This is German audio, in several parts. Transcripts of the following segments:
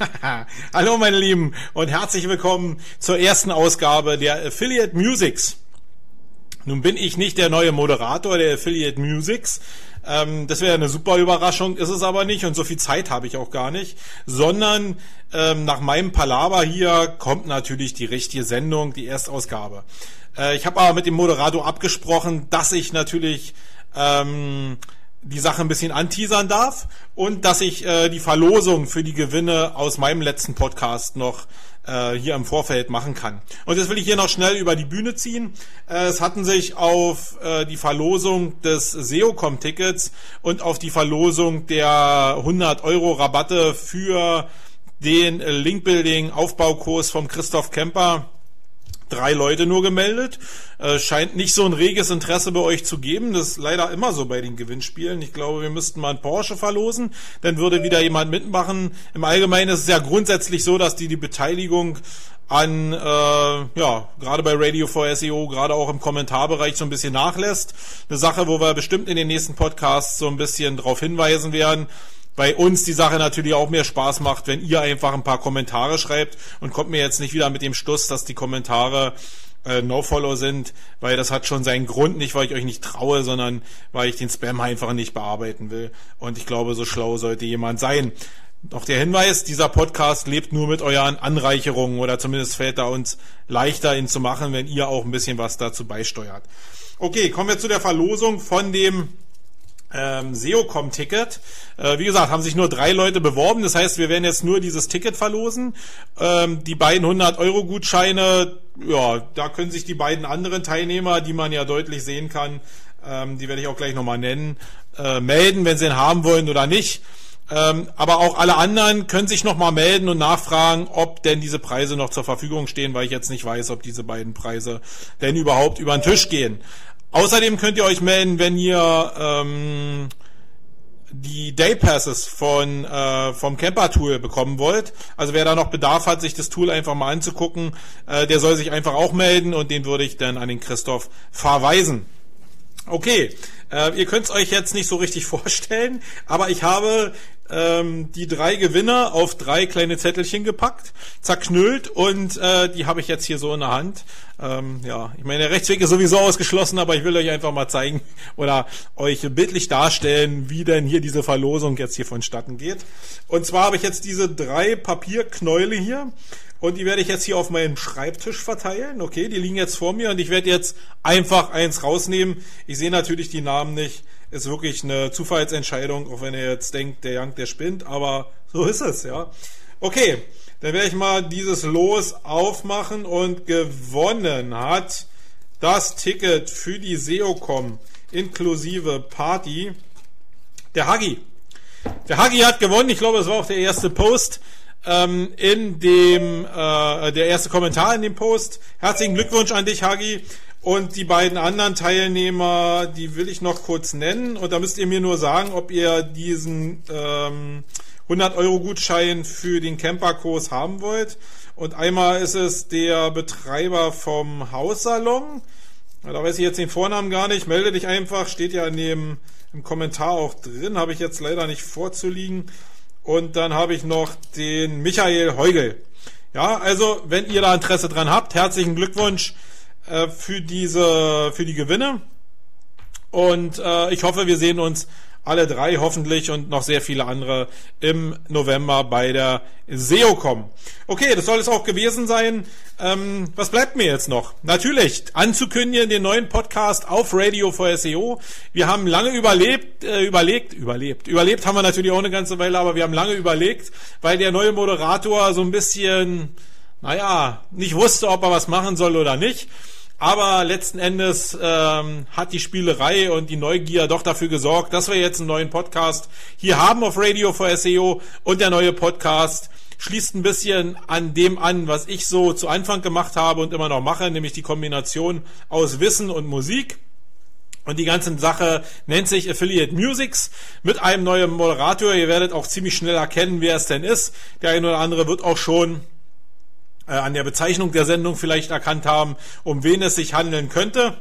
Hallo meine Lieben und herzlich willkommen zur ersten Ausgabe der Affiliate Musics. Nun bin ich nicht der neue Moderator der Affiliate Musics. Ähm, das wäre eine super Überraschung, ist es aber nicht und so viel Zeit habe ich auch gar nicht, sondern ähm, nach meinem Palaver hier kommt natürlich die richtige Sendung, die Erstausgabe. Äh, ich habe aber mit dem Moderator abgesprochen, dass ich natürlich ähm, die Sache ein bisschen anteasern darf und dass ich äh, die Verlosung für die Gewinne aus meinem letzten Podcast noch äh, hier im Vorfeld machen kann. Und jetzt will ich hier noch schnell über die Bühne ziehen. Äh, es hatten sich auf äh, die Verlosung des SEOCom-Tickets und auf die Verlosung der 100 Euro Rabatte für den Linkbuilding-Aufbaukurs vom Christoph Kemper drei Leute nur gemeldet. Äh, scheint nicht so ein reges Interesse bei euch zu geben. Das ist leider immer so bei den Gewinnspielen. Ich glaube, wir müssten mal einen Porsche verlosen. Dann würde wieder jemand mitmachen. Im Allgemeinen ist es ja grundsätzlich so, dass die die Beteiligung an, äh, ja, gerade bei Radio for SEO, gerade auch im Kommentarbereich so ein bisschen nachlässt. Eine Sache, wo wir bestimmt in den nächsten Podcasts so ein bisschen darauf hinweisen werden bei uns die Sache natürlich auch mehr Spaß macht, wenn ihr einfach ein paar Kommentare schreibt und kommt mir jetzt nicht wieder mit dem Stuss, dass die Kommentare äh, No-Follow sind, weil das hat schon seinen Grund, nicht weil ich euch nicht traue, sondern weil ich den Spam einfach nicht bearbeiten will. Und ich glaube, so schlau sollte jemand sein. Noch der Hinweis, dieser Podcast lebt nur mit euren Anreicherungen oder zumindest fällt da uns leichter, ihn zu machen, wenn ihr auch ein bisschen was dazu beisteuert. Okay, kommen wir zu der Verlosung von dem ähm, SEOCom-Ticket. Äh, wie gesagt, haben sich nur drei Leute beworben. Das heißt, wir werden jetzt nur dieses Ticket verlosen. Ähm, die beiden 100-Euro-Gutscheine, ja, da können sich die beiden anderen Teilnehmer, die man ja deutlich sehen kann, ähm, die werde ich auch gleich nochmal nennen, äh, melden, wenn sie ihn haben wollen oder nicht. Ähm, aber auch alle anderen können sich nochmal melden und nachfragen, ob denn diese Preise noch zur Verfügung stehen, weil ich jetzt nicht weiß, ob diese beiden Preise denn überhaupt über den Tisch gehen. Außerdem könnt ihr euch melden, wenn ihr ähm, die Day Passes von äh, vom Camper Tool bekommen wollt. Also wer da noch Bedarf hat, sich das Tool einfach mal anzugucken, äh, der soll sich einfach auch melden und den würde ich dann an den Christoph verweisen. Okay, äh, ihr könnt es euch jetzt nicht so richtig vorstellen, aber ich habe ähm, die drei Gewinner auf drei kleine Zettelchen gepackt, zerknüllt und äh, die habe ich jetzt hier so in der Hand. Ähm, ja, ich meine, der Rechtsweg ist sowieso ausgeschlossen, aber ich will euch einfach mal zeigen oder euch bildlich darstellen, wie denn hier diese Verlosung jetzt hier vonstatten geht. Und zwar habe ich jetzt diese drei Papierknäule hier und die werde ich jetzt hier auf meinem Schreibtisch verteilen. Okay, die liegen jetzt vor mir und ich werde jetzt einfach eins rausnehmen. Ich sehe natürlich die Namen nicht. Ist wirklich eine Zufallsentscheidung, auch wenn ihr jetzt denkt, der Young, der spinnt, aber so ist es, ja. Okay, dann werde ich mal dieses Los aufmachen und gewonnen hat das Ticket für die SEOCom inklusive Party der Hagi. Der Hagi hat gewonnen, ich glaube, es war auch der erste Post ähm, in dem äh, der erste Kommentar in dem Post. Herzlichen Glückwunsch an dich, Hagi. Und die beiden anderen Teilnehmer, die will ich noch kurz nennen. Und da müsst ihr mir nur sagen, ob ihr diesen ähm, 100 Euro Gutschein für den Camperkurs haben wollt. Und einmal ist es der Betreiber vom Haussalon. Da weiß ich jetzt den Vornamen gar nicht. Melde dich einfach. Steht ja in dem im Kommentar auch drin. Habe ich jetzt leider nicht vorzuliegen. Und dann habe ich noch den Michael Heugel. Ja, also wenn ihr da Interesse dran habt, herzlichen Glückwunsch äh, für diese, für die Gewinne. Und äh, ich hoffe, wir sehen uns alle drei hoffentlich und noch sehr viele andere im November bei der SEOCom. Okay, das soll es auch gewesen sein. Ähm, was bleibt mir jetzt noch? Natürlich anzukündigen den neuen Podcast auf Radio for SEO. Wir haben lange überlebt, äh, überlegt, überlebt, überlebt haben wir natürlich auch eine ganze Weile, aber wir haben lange überlegt, weil der neue Moderator so ein bisschen, naja, nicht wusste, ob er was machen soll oder nicht. Aber letzten Endes ähm, hat die Spielerei und die Neugier doch dafür gesorgt, dass wir jetzt einen neuen Podcast hier haben auf Radio for SEO und der neue Podcast schließt ein bisschen an dem an, was ich so zu Anfang gemacht habe und immer noch mache, nämlich die Kombination aus Wissen und Musik. Und die ganze Sache nennt sich Affiliate Musics mit einem neuen Moderator. Ihr werdet auch ziemlich schnell erkennen, wer es denn ist. Der eine oder andere wird auch schon äh, an der Bezeichnung der Sendung vielleicht erkannt haben, um wen es sich handeln könnte.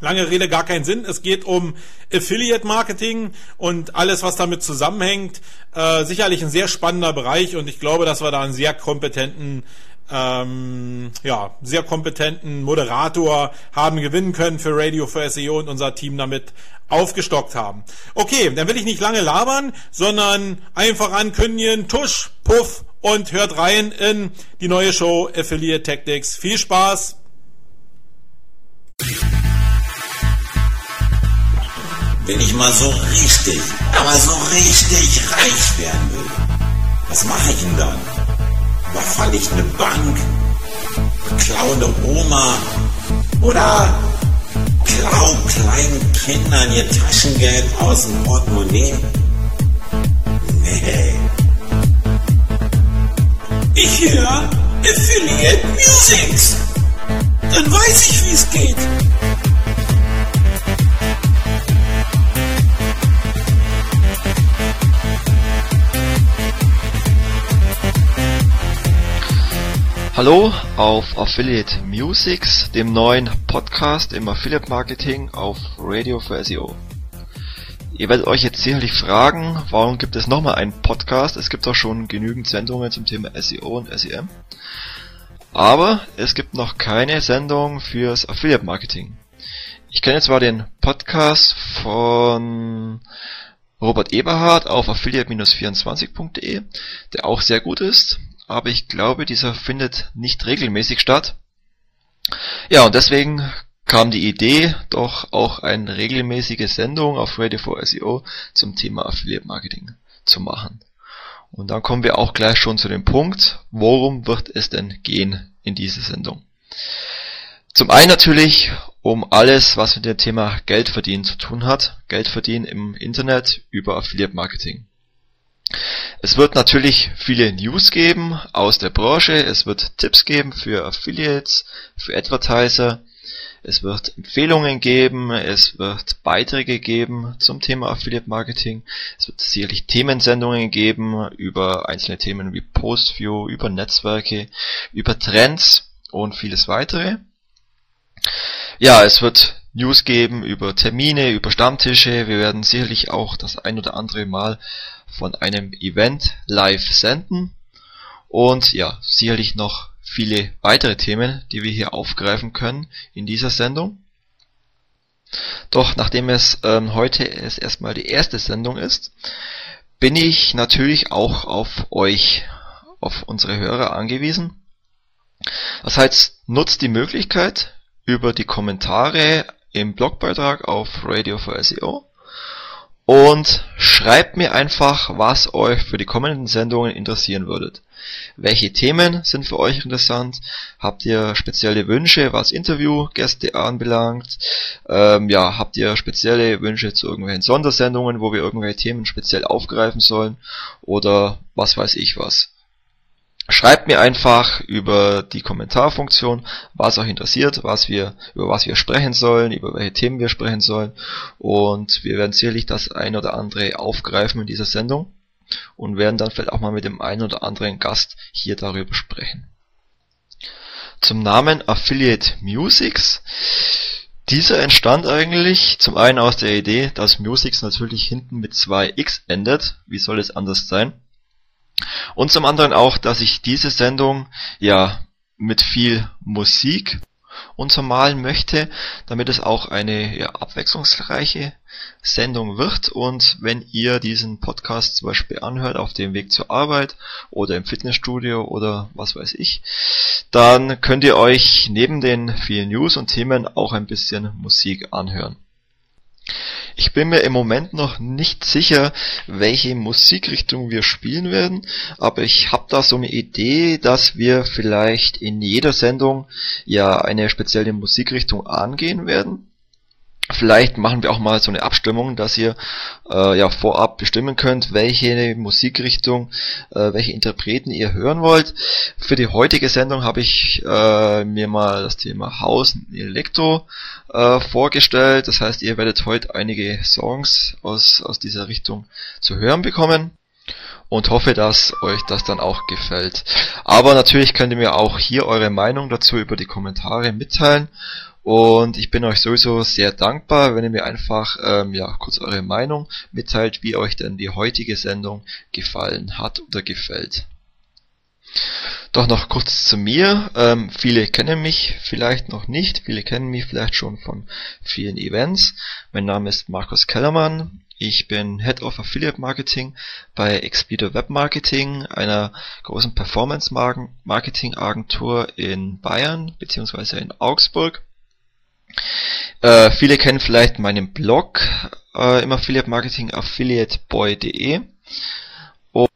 Lange Rede, gar keinen Sinn. Es geht um Affiliate Marketing und alles, was damit zusammenhängt. Äh, sicherlich ein sehr spannender Bereich und ich glaube, dass wir da einen sehr kompetenten ähm, ja, sehr kompetenten Moderator haben gewinnen können für Radio for SEO und unser Team damit aufgestockt haben. Okay, dann will ich nicht lange labern, sondern einfach ankündigen, tusch, puff und hört rein in die neue Show Affiliate Tactics. Viel Spaß! Wenn ich mal so richtig, aber so richtig reich werden will, was mache ich denn dann? Überfalle ich eine Bank? Klaue eine Oma? Oder klau kleinen Kindern ihr Taschengeld aus dem Portemonnaie? Nee. Ich höre Affiliate Musics. Dann weiß ich, wie es geht. Hallo auf Affiliate Musics, dem neuen Podcast im Affiliate Marketing auf Radio for SEO. Ihr werdet euch jetzt sicherlich fragen, warum gibt es nochmal einen Podcast? Es gibt doch schon genügend Sendungen zum Thema SEO und SEM. Aber es gibt noch keine Sendung fürs Affiliate Marketing. Ich kenne zwar den Podcast von Robert Eberhard auf affiliate-24.de, der auch sehr gut ist, aber ich glaube, dieser findet nicht regelmäßig statt. Ja, und deswegen kam die Idee, doch auch eine regelmäßige Sendung auf Radio 4 SEO zum Thema Affiliate Marketing zu machen. Und dann kommen wir auch gleich schon zu dem Punkt, worum wird es denn gehen in dieser Sendung. Zum einen natürlich um alles, was mit dem Thema Geld verdienen zu tun hat. Geld verdienen im Internet über Affiliate Marketing. Es wird natürlich viele News geben aus der Branche, es wird Tipps geben für Affiliates, für Advertiser, es wird Empfehlungen geben, es wird Beiträge geben zum Thema Affiliate Marketing, es wird sicherlich Themensendungen geben über einzelne Themen wie Postview, über Netzwerke, über Trends und vieles weitere. Ja, es wird News geben über Termine, über Stammtische. Wir werden sicherlich auch das ein oder andere Mal von einem Event live senden und ja, sicherlich noch viele weitere Themen, die wir hier aufgreifen können in dieser Sendung. Doch nachdem es ähm, heute es erstmal die erste Sendung ist, bin ich natürlich auch auf euch, auf unsere Hörer angewiesen. Das heißt, nutzt die Möglichkeit über die Kommentare im Blogbeitrag auf Radio for SEO und schreibt mir einfach, was euch für die kommenden Sendungen interessieren würdet. Welche Themen sind für euch interessant? Habt ihr spezielle Wünsche, was Interviewgäste anbelangt? Ähm, ja, habt ihr spezielle Wünsche zu irgendwelchen Sondersendungen, wo wir irgendwelche Themen speziell aufgreifen sollen? Oder was weiß ich was? Schreibt mir einfach über die Kommentarfunktion, was euch interessiert, was wir, über was wir sprechen sollen, über welche Themen wir sprechen sollen. Und wir werden sicherlich das ein oder andere aufgreifen in dieser Sendung und werden dann vielleicht auch mal mit dem einen oder anderen Gast hier darüber sprechen. Zum Namen Affiliate Musics. Dieser entstand eigentlich zum einen aus der Idee, dass Musics natürlich hinten mit zwei X endet. Wie soll es anders sein? Und zum anderen auch, dass ich diese Sendung ja mit viel Musik untermalen möchte, damit es auch eine ja, abwechslungsreiche Sendung wird. Und wenn ihr diesen Podcast zum Beispiel anhört auf dem Weg zur Arbeit oder im Fitnessstudio oder was weiß ich, dann könnt ihr euch neben den vielen News und Themen auch ein bisschen Musik anhören. Ich bin mir im Moment noch nicht sicher, welche Musikrichtung wir spielen werden, aber ich habe da so eine Idee, dass wir vielleicht in jeder Sendung ja eine spezielle Musikrichtung angehen werden. Vielleicht machen wir auch mal so eine Abstimmung, dass ihr äh, ja vorab bestimmen könnt, welche Musikrichtung, äh, welche Interpreten ihr hören wollt. Für die heutige Sendung habe ich äh, mir mal das Thema House und Elektro äh, vorgestellt. Das heißt, ihr werdet heute einige Songs aus, aus dieser Richtung zu hören bekommen. und hoffe, dass euch das dann auch gefällt. Aber natürlich könnt ihr mir auch hier eure Meinung dazu über die Kommentare mitteilen und ich bin euch sowieso sehr dankbar, wenn ihr mir einfach ähm, ja, kurz eure Meinung mitteilt, wie euch denn die heutige Sendung gefallen hat oder gefällt. Doch noch kurz zu mir. Ähm, viele kennen mich vielleicht noch nicht. Viele kennen mich vielleicht schon von vielen Events. Mein Name ist Markus Kellermann. Ich bin Head of Affiliate Marketing bei Expeditor Web Marketing, einer großen Performance Marketing Agentur in Bayern bzw. in Augsburg. Äh, viele kennen vielleicht meinen Blog äh, im Affiliate Marketing affiliateboy.de. Und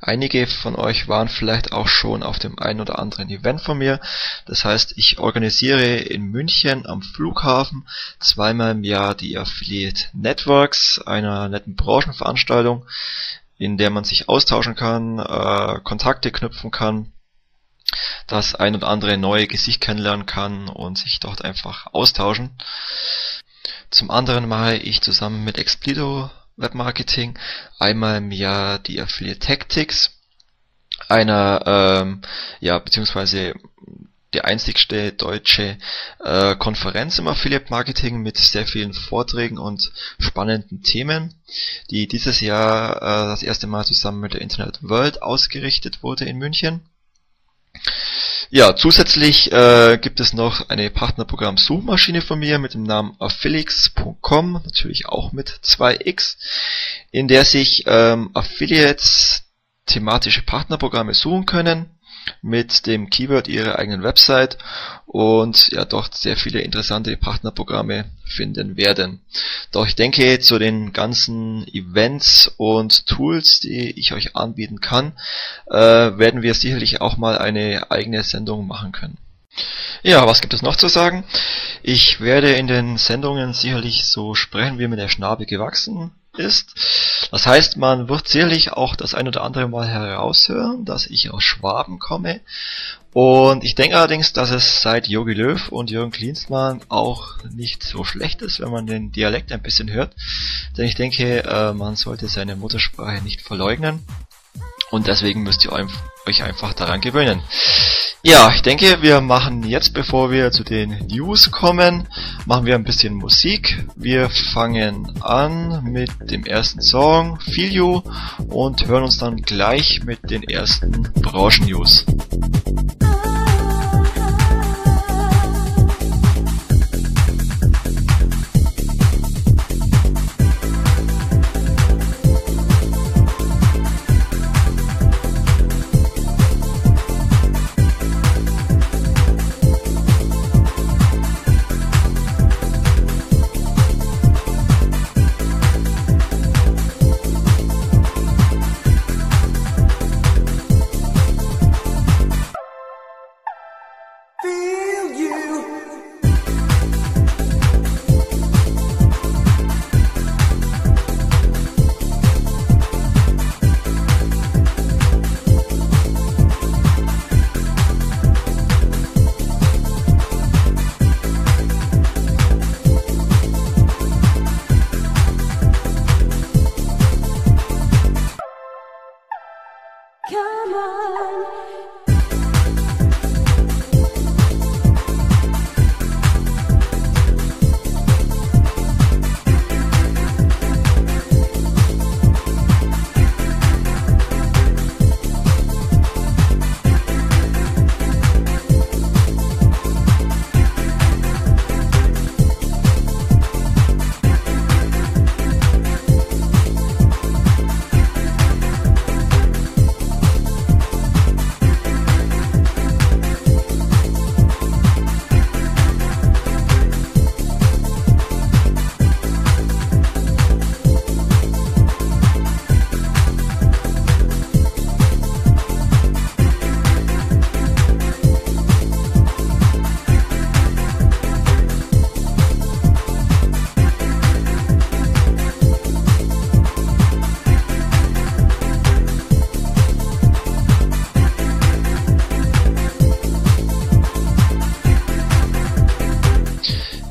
einige von euch waren vielleicht auch schon auf dem ein oder anderen Event von mir. Das heißt, ich organisiere in München am Flughafen zweimal im Jahr die Affiliate Networks, einer netten Branchenveranstaltung, in der man sich austauschen kann, äh, Kontakte knüpfen kann das ein oder andere neue Gesicht kennenlernen kann und sich dort einfach austauschen. Zum anderen mache ich zusammen mit Explido Webmarketing einmal im Jahr die Affiliate Tactics, einer ähm, ja beziehungsweise die einzigste deutsche äh, Konferenz im Affiliate Marketing mit sehr vielen Vorträgen und spannenden Themen, die dieses Jahr äh, das erste Mal zusammen mit der Internet World ausgerichtet wurde in München. Ja, zusätzlich äh, gibt es noch eine Partnerprogramm-Suchmaschine von mir mit dem Namen affiliates.com, natürlich auch mit 2x, in der sich ähm, Affiliates thematische Partnerprogramme suchen können mit dem Keyword ihrer eigenen Website und ja dort sehr viele interessante Partnerprogramme finden werden. Doch ich denke, zu den ganzen Events und Tools, die ich euch anbieten kann, äh, werden wir sicherlich auch mal eine eigene Sendung machen können. Ja, was gibt es noch zu sagen? Ich werde in den Sendungen sicherlich so sprechen, wie mir der Schnabel gewachsen ist. Das heißt, man wird sicherlich auch das ein oder andere Mal heraushören, dass ich aus Schwaben komme. Und ich denke allerdings, dass es seit Jogi Löw und Jürgen Klinsmann auch nicht so schlecht ist, wenn man den Dialekt ein bisschen hört. Denn ich denke, äh, man sollte seine Muttersprache nicht verleugnen. Und deswegen müsst ihr euch einfach daran gewöhnen. Ja, ich denke, wir machen jetzt, bevor wir zu den News kommen, machen wir ein bisschen Musik. Wir fangen an mit dem ersten Song, Feel You, und hören uns dann gleich mit den ersten Branchen-News.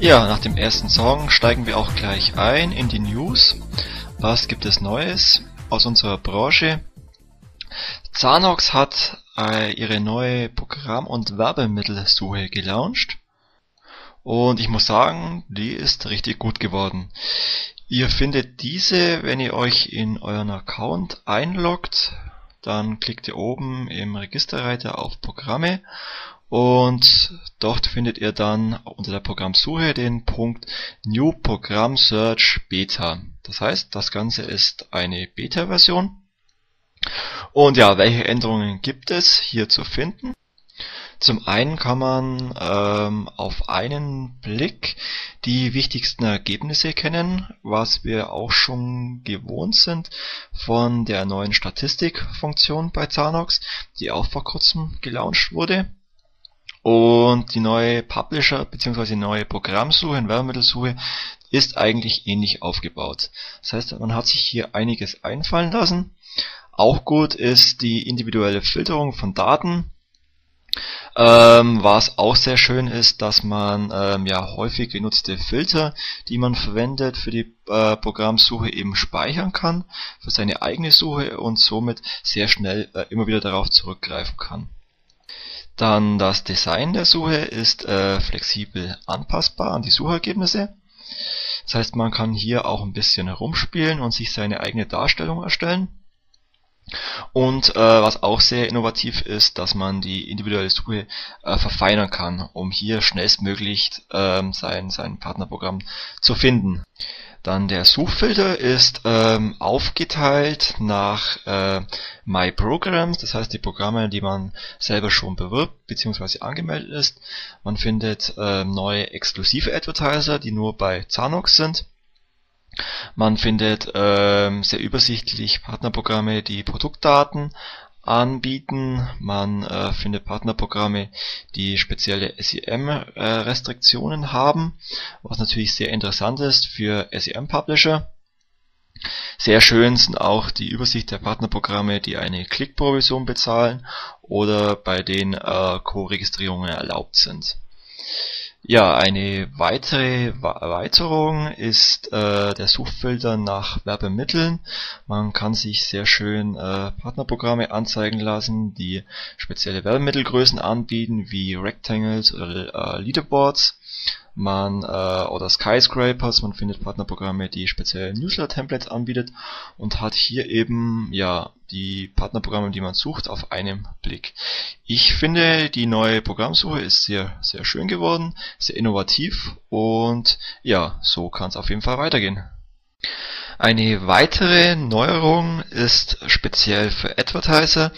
Ja, nach dem ersten Song steigen wir auch gleich ein in die News. Was gibt es Neues aus unserer Branche? Zanox hat äh, ihre neue Programm- und Werbemittelsuche gelauncht. Und ich muss sagen, die ist richtig gut geworden. Ihr findet diese, wenn ihr euch in euren Account einloggt, dann klickt ihr oben im Registerreiter auf Programme und dort findet ihr dann unter der Programmsuche den Punkt New Program Search Beta. Das heißt, das Ganze ist eine Beta-Version. Und ja, welche Änderungen gibt es hier zu finden? Zum einen kann man ähm, auf einen Blick die wichtigsten Ergebnisse kennen, was wir auch schon gewohnt sind von der neuen Statistikfunktion bei Zanox, die auch vor kurzem gelauncht wurde. Und die neue Publisher bzw. neue Programmsuche und Werbemittelsuche ist eigentlich ähnlich aufgebaut. Das heißt, man hat sich hier einiges einfallen lassen. Auch gut ist die individuelle Filterung von Daten ähm, was auch sehr schön ist, dass man ähm, ja häufig genutzte Filter, die man verwendet für die äh, Programmsuche eben speichern kann für seine eigene Suche und somit sehr schnell äh, immer wieder darauf zurückgreifen kann. Dann das Design der Suche ist äh, flexibel anpassbar an die Suchergebnisse. Das heißt, man kann hier auch ein bisschen herumspielen und sich seine eigene Darstellung erstellen. Und äh, was auch sehr innovativ ist, dass man die individuelle Suche äh, verfeinern kann, um hier schnellstmöglich ähm, sein, sein Partnerprogramm zu finden. Dann der Suchfilter ist ähm, aufgeteilt nach äh, My Programs, das heißt die Programme, die man selber schon bewirbt bzw. angemeldet ist. Man findet äh, neue exklusive Advertiser, die nur bei Zanox sind. Man findet ähm, sehr übersichtlich Partnerprogramme, die Produktdaten anbieten. Man äh, findet Partnerprogramme, die spezielle SEM-Restriktionen äh, haben, was natürlich sehr interessant ist für SEM-Publisher. Sehr schön sind auch die Übersicht der Partnerprogramme, die eine Klickprovision bezahlen oder bei denen äh, Co-Registrierungen erlaubt sind. Ja, eine weitere Erweiterung ist äh, der Suchfilter nach Werbemitteln. Man kann sich sehr schön äh, Partnerprogramme anzeigen lassen, die spezielle Werbemittelgrößen anbieten, wie Rectangles oder äh, Leaderboards man äh, oder Skyscrapers, man findet Partnerprogramme, die spezielle Newsletter-Templates anbietet und hat hier eben ja die Partnerprogramme, die man sucht, auf einem Blick. Ich finde, die neue Programmsuche ist sehr, sehr schön geworden, sehr innovativ und ja, so kann es auf jeden Fall weitergehen. Eine weitere Neuerung ist speziell für Advertiser,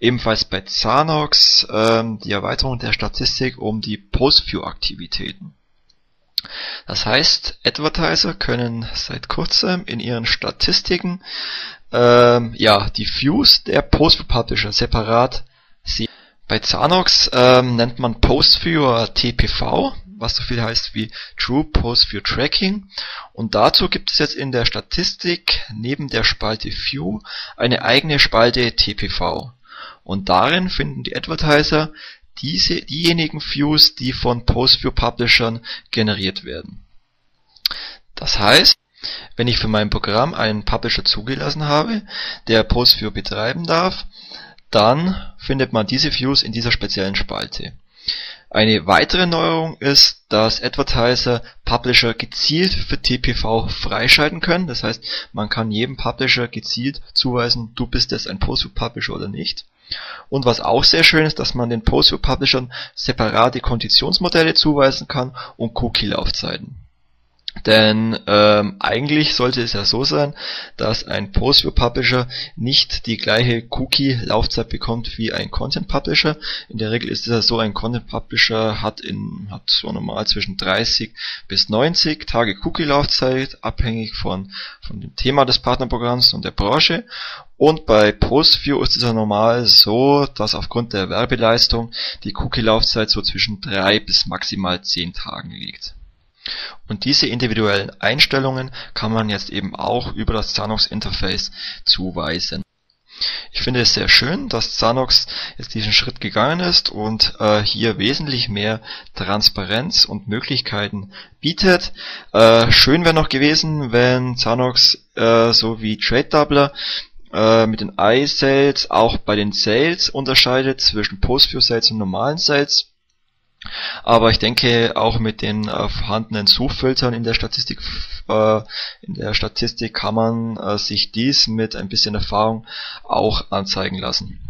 ebenfalls bei Zanox, ähm, die Erweiterung der Statistik um die Post-View-Aktivitäten. Das heißt, Advertiser können seit kurzem in ihren Statistiken ähm, ja, die Views der Post-Publisher separat sehen. Bei Zanox ähm, nennt man Post-Viewer TPV, was so viel heißt wie True Post-View Tracking. Und dazu gibt es jetzt in der Statistik neben der Spalte View eine eigene Spalte TPV. Und darin finden die Advertiser diese, diejenigen Views, die von Post-View-Publishern generiert werden. Das heißt, wenn ich für mein Programm einen Publisher zugelassen habe, der PostView betreiben darf, dann findet man diese Views in dieser speziellen Spalte. Eine weitere Neuerung ist, dass Advertiser Publisher gezielt für TPV freischalten können. Das heißt, man kann jedem Publisher gezielt zuweisen, du bist jetzt ein Postview Publisher oder nicht. Und was auch sehr schön ist, dass man den Postview Publishern separate Konditionsmodelle zuweisen kann und Cookie-Laufzeiten. Denn ähm, eigentlich sollte es ja so sein, dass ein Postview Publisher nicht die gleiche Cookie-Laufzeit bekommt wie ein Content Publisher. In der Regel ist es ja so, ein Content Publisher hat, in, hat so normal zwischen 30 bis 90 Tage Cookie-Laufzeit, abhängig von, von dem Thema des Partnerprogramms und der Branche. Und bei Postview ist es ja normal so, dass aufgrund der Werbeleistung die Cookie-Laufzeit so zwischen 3 bis maximal 10 Tagen liegt. Und diese individuellen Einstellungen kann man jetzt eben auch über das Zanox Interface zuweisen. Ich finde es sehr schön, dass Zanox jetzt diesen Schritt gegangen ist und äh, hier wesentlich mehr Transparenz und Möglichkeiten bietet. Äh, schön wäre noch gewesen, wenn Zanox äh, so wie Trade Doubler äh, mit den iSales auch bei den Sales unterscheidet zwischen Post-View Sales und normalen Sales. Aber ich denke auch mit den äh, vorhandenen Suchfiltern in der Statistik äh, in der Statistik kann man äh, sich dies mit ein bisschen Erfahrung auch anzeigen lassen.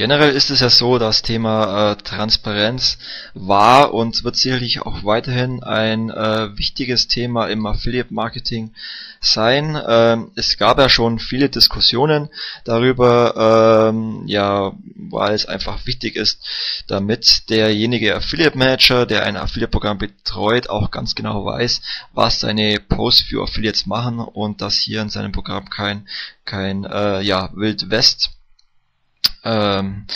Generell ist es ja so, das Thema äh, Transparenz war und wird sicherlich auch weiterhin ein äh, wichtiges Thema im Affiliate Marketing sein. Ähm, es gab ja schon viele Diskussionen darüber, ähm, ja, weil es einfach wichtig ist, damit derjenige Affiliate Manager, der ein Affiliate Programm betreut, auch ganz genau weiß, was seine Posts für Affiliates machen und dass hier in seinem Programm kein kein äh, ja Wild West ähm,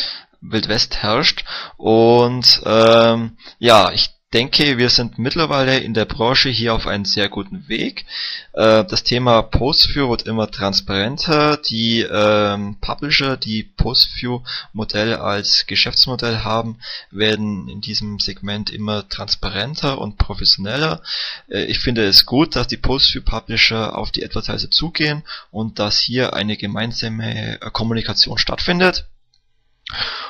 Wildwest herrscht. Und ähm, ja, ich denke, wir sind mittlerweile in der Branche hier auf einem sehr guten Weg. Äh, das Thema Postview wird immer transparenter. Die ähm, Publisher, die Postview-Modell als Geschäftsmodell haben, werden in diesem Segment immer transparenter und professioneller. Äh, ich finde es gut, dass die Postview-Publisher auf die Advertiser zugehen und dass hier eine gemeinsame äh, Kommunikation stattfindet.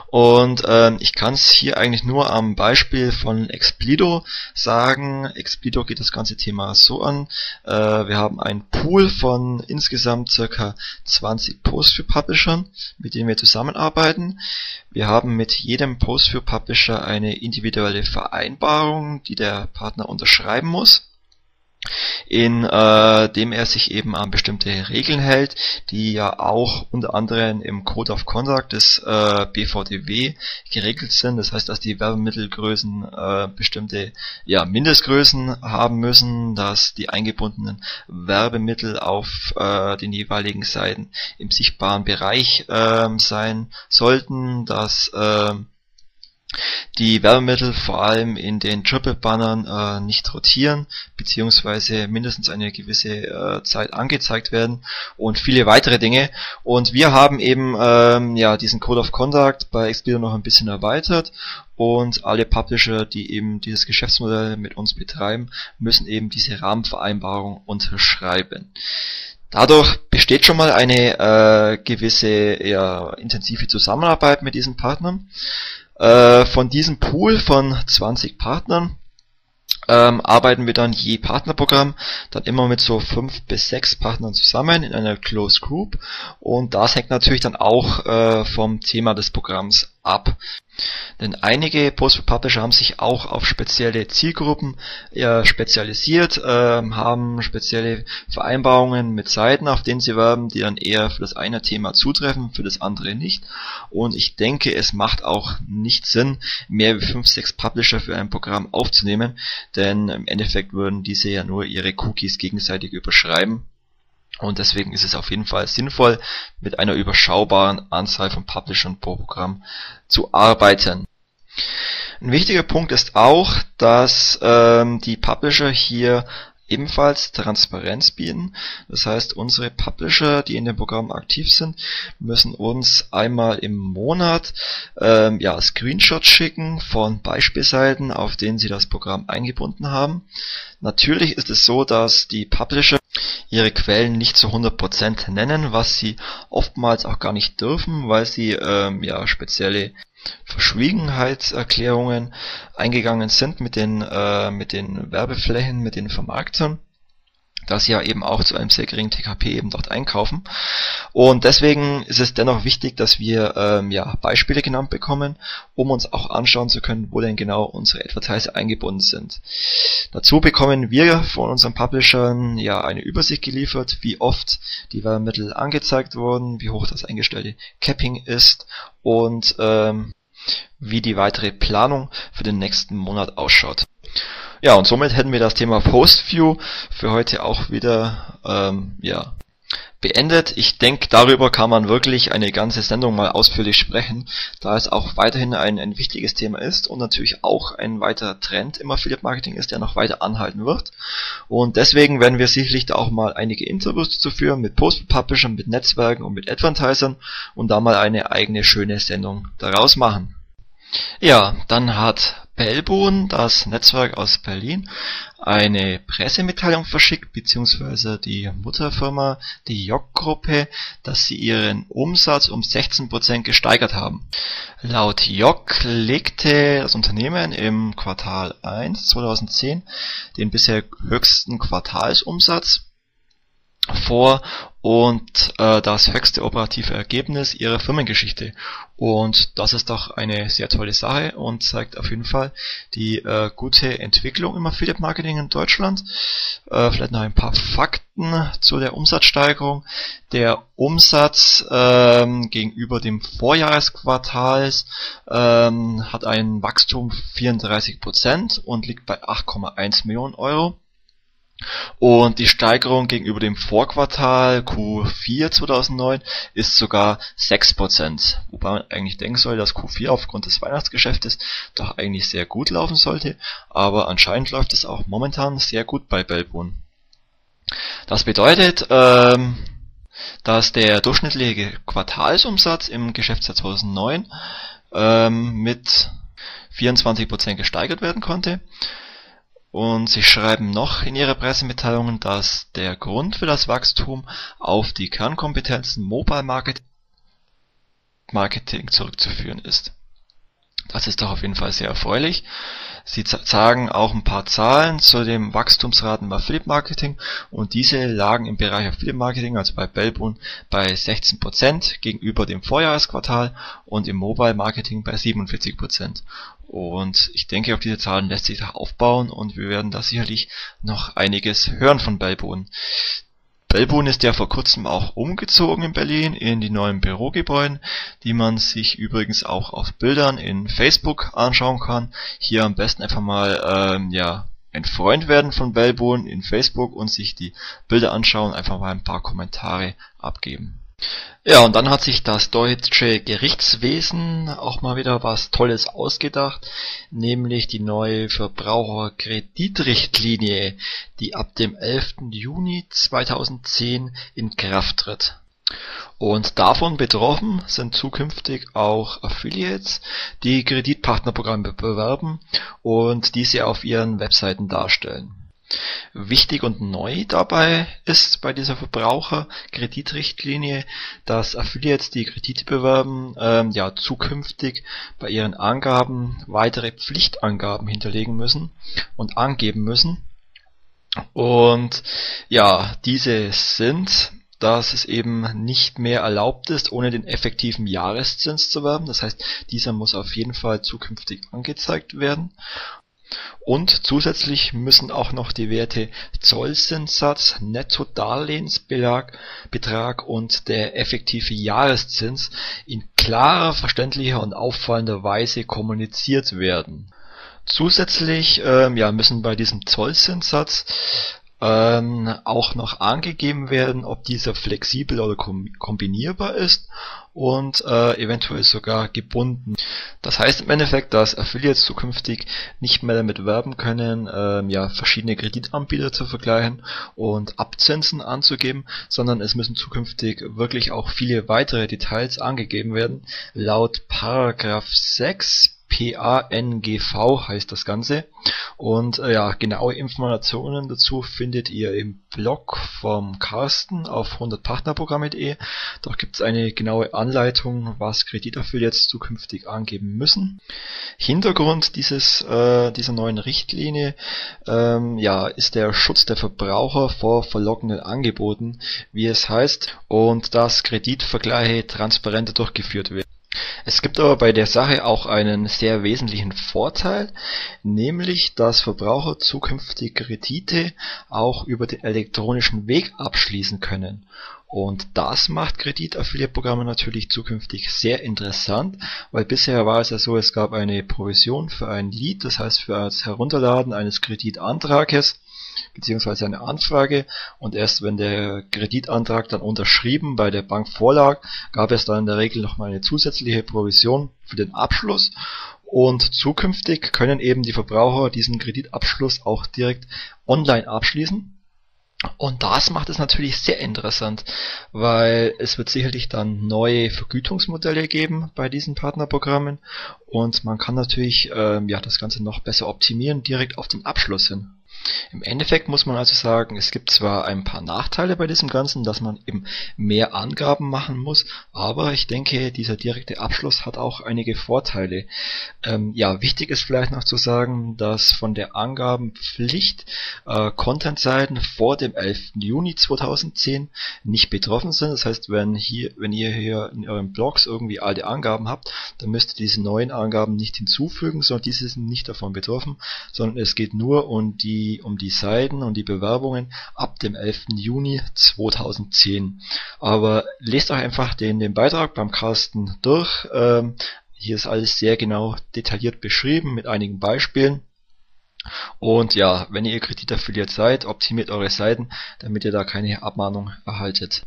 Und ähm, ich kann es hier eigentlich nur am Beispiel von Explido sagen. Explido geht das ganze Thema so an. Äh, wir haben einen Pool von insgesamt circa 20 Posts für Publishern, mit denen wir zusammenarbeiten. Wir haben mit jedem Post für Publisher eine individuelle Vereinbarung, die der Partner unterschreiben muss in äh, dem er sich eben an bestimmte Regeln hält, die ja auch unter anderem im Code of Conduct des äh, BVDW geregelt sind. Das heißt, dass die Werbemittelgrößen äh, bestimmte ja, Mindestgrößen haben müssen, dass die eingebundenen Werbemittel auf äh, den jeweiligen Seiten im sichtbaren Bereich äh, sein sollten, dass äh, die Werbemittel vor allem in den Triple-Bannern äh, nicht rotieren, beziehungsweise mindestens eine gewisse äh, Zeit angezeigt werden und viele weitere Dinge. Und wir haben eben ähm, ja diesen Code of Conduct bei Expedia noch ein bisschen erweitert und alle Publisher, die eben dieses Geschäftsmodell mit uns betreiben, müssen eben diese Rahmenvereinbarung unterschreiben. Dadurch besteht schon mal eine äh, gewisse ja, intensive Zusammenarbeit mit diesen Partnern. Äh, von diesem Pool von 20 Partnern ähm, arbeiten wir dann je Partnerprogramm dann immer mit so fünf bis sechs Partnern zusammen in einer Closed Group. Und das hängt natürlich dann auch äh, vom Thema des Programms ab. Denn einige Post-Publisher haben sich auch auf spezielle Zielgruppen äh, spezialisiert, äh, haben spezielle Vereinbarungen mit Seiten, auf denen sie werben, die dann eher für das eine Thema zutreffen, für das andere nicht. Und ich denke, es macht auch nicht Sinn, mehr wie 5, 6 Publisher für ein Programm aufzunehmen, denn im Endeffekt würden diese ja nur ihre Cookies gegenseitig überschreiben und deswegen ist es auf jeden Fall sinnvoll, mit einer überschaubaren Anzahl von Publishern pro Programm zu arbeiten. Ein wichtiger Punkt ist auch, dass ähm, die Publisher hier ebenfalls Transparenz bieten. Das heißt, unsere Publisher, die in dem Programm aktiv sind, müssen uns einmal im Monat ähm, ja, Screenshots schicken von Beispielseiten, auf denen sie das Programm eingebunden haben. Natürlich ist es so, dass die Publisher ihre Quellen nicht zu 100% nennen, was sie oftmals auch gar nicht dürfen, weil sie ähm, ja spezielle Verschwiegenheitserklärungen eingegangen sind mit den äh, mit den Werbeflächen, mit den Vermarktern da sie ja eben auch zu einem sehr geringen TKP eben dort einkaufen. Und deswegen ist es dennoch wichtig, dass wir ähm, ja, Beispiele genannt bekommen, um uns auch anschauen zu können, wo denn genau unsere Advertiser eingebunden sind. Dazu bekommen wir von unseren Publishern ja eine Übersicht geliefert, wie oft die Werbemittel angezeigt wurden, wie hoch das eingestellte Capping ist und ähm, wie die weitere Planung für den nächsten Monat ausschaut. Ja, und somit hätten wir das Thema Postview für heute auch wieder ähm, ja, beendet. Ich denke, darüber kann man wirklich eine ganze Sendung mal ausführlich sprechen, da es auch weiterhin ein, ein wichtiges Thema ist und natürlich auch ein weiterer Trend im Affiliate Marketing ist, der noch weiter anhalten wird. Und deswegen werden wir sicherlich da auch mal einige Interviews zu führen mit Post-Publishern, mit Netzwerken und mit Advertisern und da mal eine eigene schöne Sendung daraus machen. Ja, dann hat Bellboon, das Netzwerk aus Berlin, eine Pressemitteilung verschickt, beziehungsweise die Mutterfirma, die Jock-Gruppe, dass sie ihren Umsatz um 16% gesteigert haben. Laut Jock legte das Unternehmen im Quartal 1 2010 den bisher höchsten Quartalsumsatz vor und äh, das höchste operative Ergebnis ihrer Firmengeschichte. Und das ist doch eine sehr tolle Sache und zeigt auf jeden Fall die äh, gute Entwicklung im Affiliate Marketing in Deutschland. Äh, vielleicht noch ein paar Fakten zu der Umsatzsteigerung. Der Umsatz ähm, gegenüber dem Vorjahresquartals ähm, hat ein Wachstum 34% und liegt bei 8,1 Millionen Euro. Und die Steigerung gegenüber dem Vorquartal Q4 2009 ist sogar 6%, wobei man eigentlich denken soll, dass Q4 aufgrund des Weihnachtsgeschäftes doch eigentlich sehr gut laufen sollte, aber anscheinend läuft es auch momentan sehr gut bei Belbon. Das bedeutet, ähm, dass der durchschnittliche Quartalsumsatz im Geschäftsjahr 2009 ähm, mit 24% gesteigert werden konnte und sie schreiben noch in ihrer Pressemitteilung, dass der Grund für das Wachstum auf die Kernkompetenzen Mobile Marketing zurückzuführen ist. Das ist doch auf jeden Fall sehr erfreulich. Sie sagen auch ein paar Zahlen zu den Wachstumsraten bei Affiliate Marketing und diese lagen im Bereich Affiliate Marketing, also bei Bellbun, bei 16% gegenüber dem Vorjahresquartal und im Mobile Marketing bei 47%. Und ich denke, auf diese Zahlen lässt sich da aufbauen und wir werden da sicherlich noch einiges hören von Bellbun. Bellbun ist ja vor kurzem auch umgezogen in Berlin in die neuen Bürogebäude, die man sich übrigens auch auf Bildern in Facebook anschauen kann. Hier am besten einfach mal ähm, ja ein Freund werden von Bellbun in Facebook und sich die Bilder anschauen, einfach mal ein paar Kommentare abgeben. Ja, und dann hat sich das deutsche Gerichtswesen auch mal wieder was Tolles ausgedacht, nämlich die neue Verbraucherkreditrichtlinie, die ab dem 11. Juni 2010 in Kraft tritt. Und davon betroffen sind zukünftig auch Affiliates, die Kreditpartnerprogramme bewerben und diese auf ihren Webseiten darstellen Wichtig und neu dabei ist bei dieser Verbraucherkreditrichtlinie, dass Affiliates, die Kredite bewerben, ähm, ja zukünftig bei ihren Angaben weitere Pflichtangaben hinterlegen müssen und angeben müssen. Und ja, diese sind dass es eben nicht mehr erlaubt ist, ohne den effektiven Jahreszins zu werben. Das heißt, dieser muss auf jeden Fall zukünftig angezeigt werden. Und zusätzlich müssen auch noch die Werte Zollzinssatz, Nettodarlehensbetrag und der effektive Jahreszins in klarer, verständlicher und auffallender Weise kommuniziert werden. Zusätzlich ähm, ja, müssen bei diesem Zollzinssatz ähm, auch noch angegeben werden, ob dieser flexibel oder kombinierbar ist und äh, eventuell sogar gebunden. Das heißt im Endeffekt, dass Affiliates zukünftig nicht mehr damit werben können, ähm, ja, verschiedene Kreditanbieter zu vergleichen und Abzinsen anzugeben, sondern es müssen zukünftig wirklich auch viele weitere Details angegeben werden. Laut Paragraph 6 PANGV heißt das Ganze. Und äh, ja, genaue Informationen dazu findet ihr im Blog vom Carsten auf 100partnerprogramme.de. Dort gibt es eine genaue Anleitung, was Kreditaffiliates zukünftig angeben müssen. Hintergrund dieses, äh, dieser neuen Richtlinie ähm, ja, ist der Schutz der Verbraucher vor verlockenden Angeboten, wie es heißt, und dass Kreditvergleiche transparenter durchgeführt werden. Es gibt aber bei der Sache auch einen sehr wesentlichen Vorteil, nämlich dass Verbraucher zukünftig Kredite auch über den elektronischen Weg abschließen können. Und das macht Kreditaffiliate-Programme natürlich zukünftig sehr interessant, weil bisher war es ja so, es gab eine Provision für ein Lead, das heißt für das Herunterladen eines Kreditantrages beziehungsweise eine Anfrage. Und erst wenn der Kreditantrag dann unterschrieben bei der Bank vorlag, gab es dann in der Regel nochmal eine zusätzliche Provision für den Abschluss. Und zukünftig können eben die Verbraucher diesen Kreditabschluss auch direkt online abschließen. Und das macht es natürlich sehr interessant, weil es wird sicherlich dann neue Vergütungsmodelle geben bei diesen Partnerprogrammen. Und man kann natürlich ähm, ja das Ganze noch besser optimieren direkt auf den Abschluss hin. Im Endeffekt muss man also sagen, es gibt zwar ein paar Nachteile bei diesem Ganzen, dass man eben mehr Angaben machen muss, aber ich denke, dieser direkte Abschluss hat auch einige Vorteile. Ähm, ja, wichtig ist vielleicht noch zu sagen, dass von der Angabenpflicht äh, Content-Seiten vor dem 11. Juni 2010 nicht betroffen sind. Das heißt, wenn, hier, wenn ihr hier in euren Blogs irgendwie alte Angaben habt, dann müsst ihr diese neuen Angaben nicht hinzufügen, sondern diese sind nicht davon betroffen, sondern es geht nur um die um die Seiten und die Bewerbungen ab dem 11. Juni 2010. Aber lest euch einfach den, den Beitrag beim Carsten durch. Ähm, hier ist alles sehr genau detailliert beschrieben mit einigen Beispielen. Und ja, wenn ihr Kreditaffiliat seid, optimiert eure Seiten, damit ihr da keine Abmahnung erhaltet.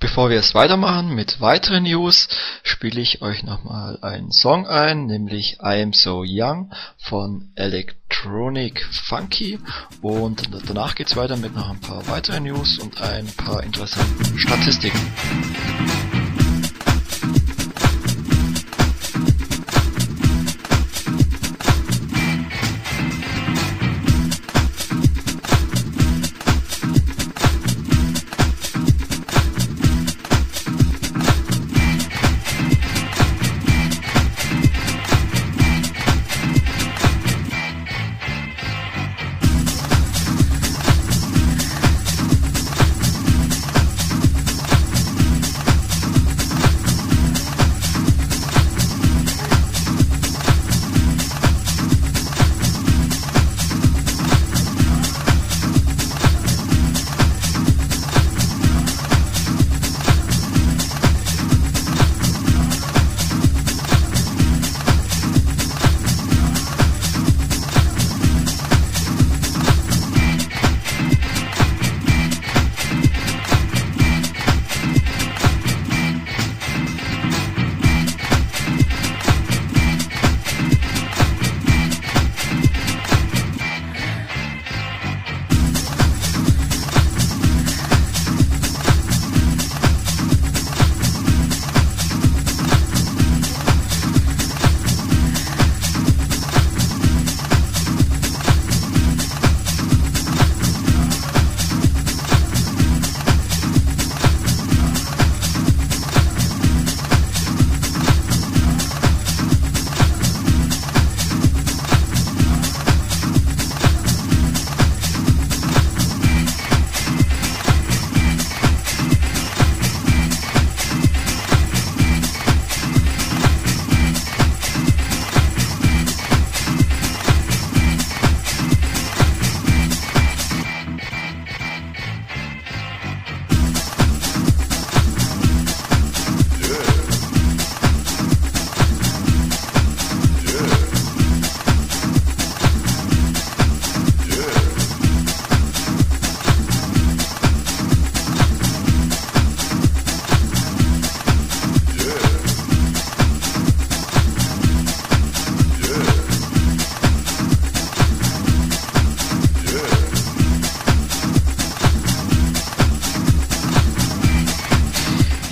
Bevor wir es weitermachen mit weiteren News, spiele ich euch nochmal einen Song ein, nämlich I Am So Young von Electronic Funky. Und danach geht's weiter mit noch ein paar weiteren News und ein paar interessanten Statistiken.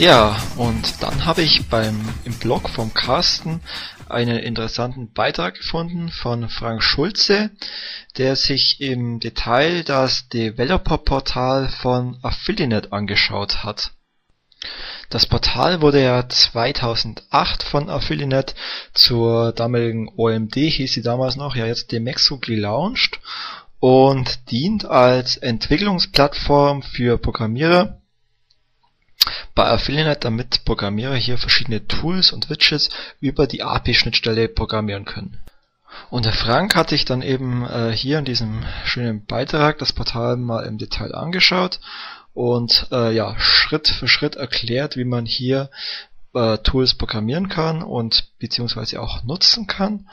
Ja, und dann habe ich beim im Blog vom Carsten einen interessanten Beitrag gefunden von Frank Schulze, der sich im Detail das Developer-Portal von Affiliate angeschaut hat. Das Portal wurde ja 2008 von Affiliate zur damaligen OMD, hieß sie damals noch, ja jetzt Demexo gelauncht und dient als Entwicklungsplattform für Programmierer bei Affiliate, damit Programmierer hier verschiedene Tools und Widgets über die API-Schnittstelle programmieren können. Und der Frank hat sich dann eben äh, hier in diesem schönen Beitrag das Portal mal im Detail angeschaut und äh, ja Schritt für Schritt erklärt, wie man hier äh, Tools programmieren kann und beziehungsweise auch nutzen kann.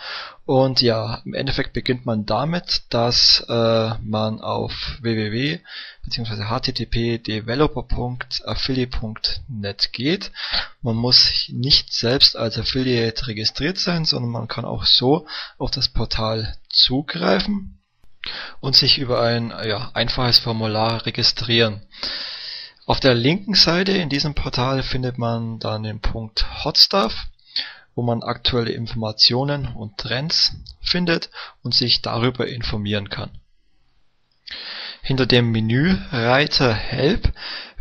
Und ja, im Endeffekt beginnt man damit, dass äh, man auf www beziehungsweise http developer.affiliate.net geht. Man muss nicht selbst als Affiliate registriert sein, sondern man kann auch so auf das Portal zugreifen. und sich über ein ja, einfaches Formular registrieren. Auf der linken Seite in diesem Portal findet man dann den Punkt Hot Stuff, wo man aktuelle Informationen und Trends findet und sich darüber informieren kann. Hinter dem Menüreiter Help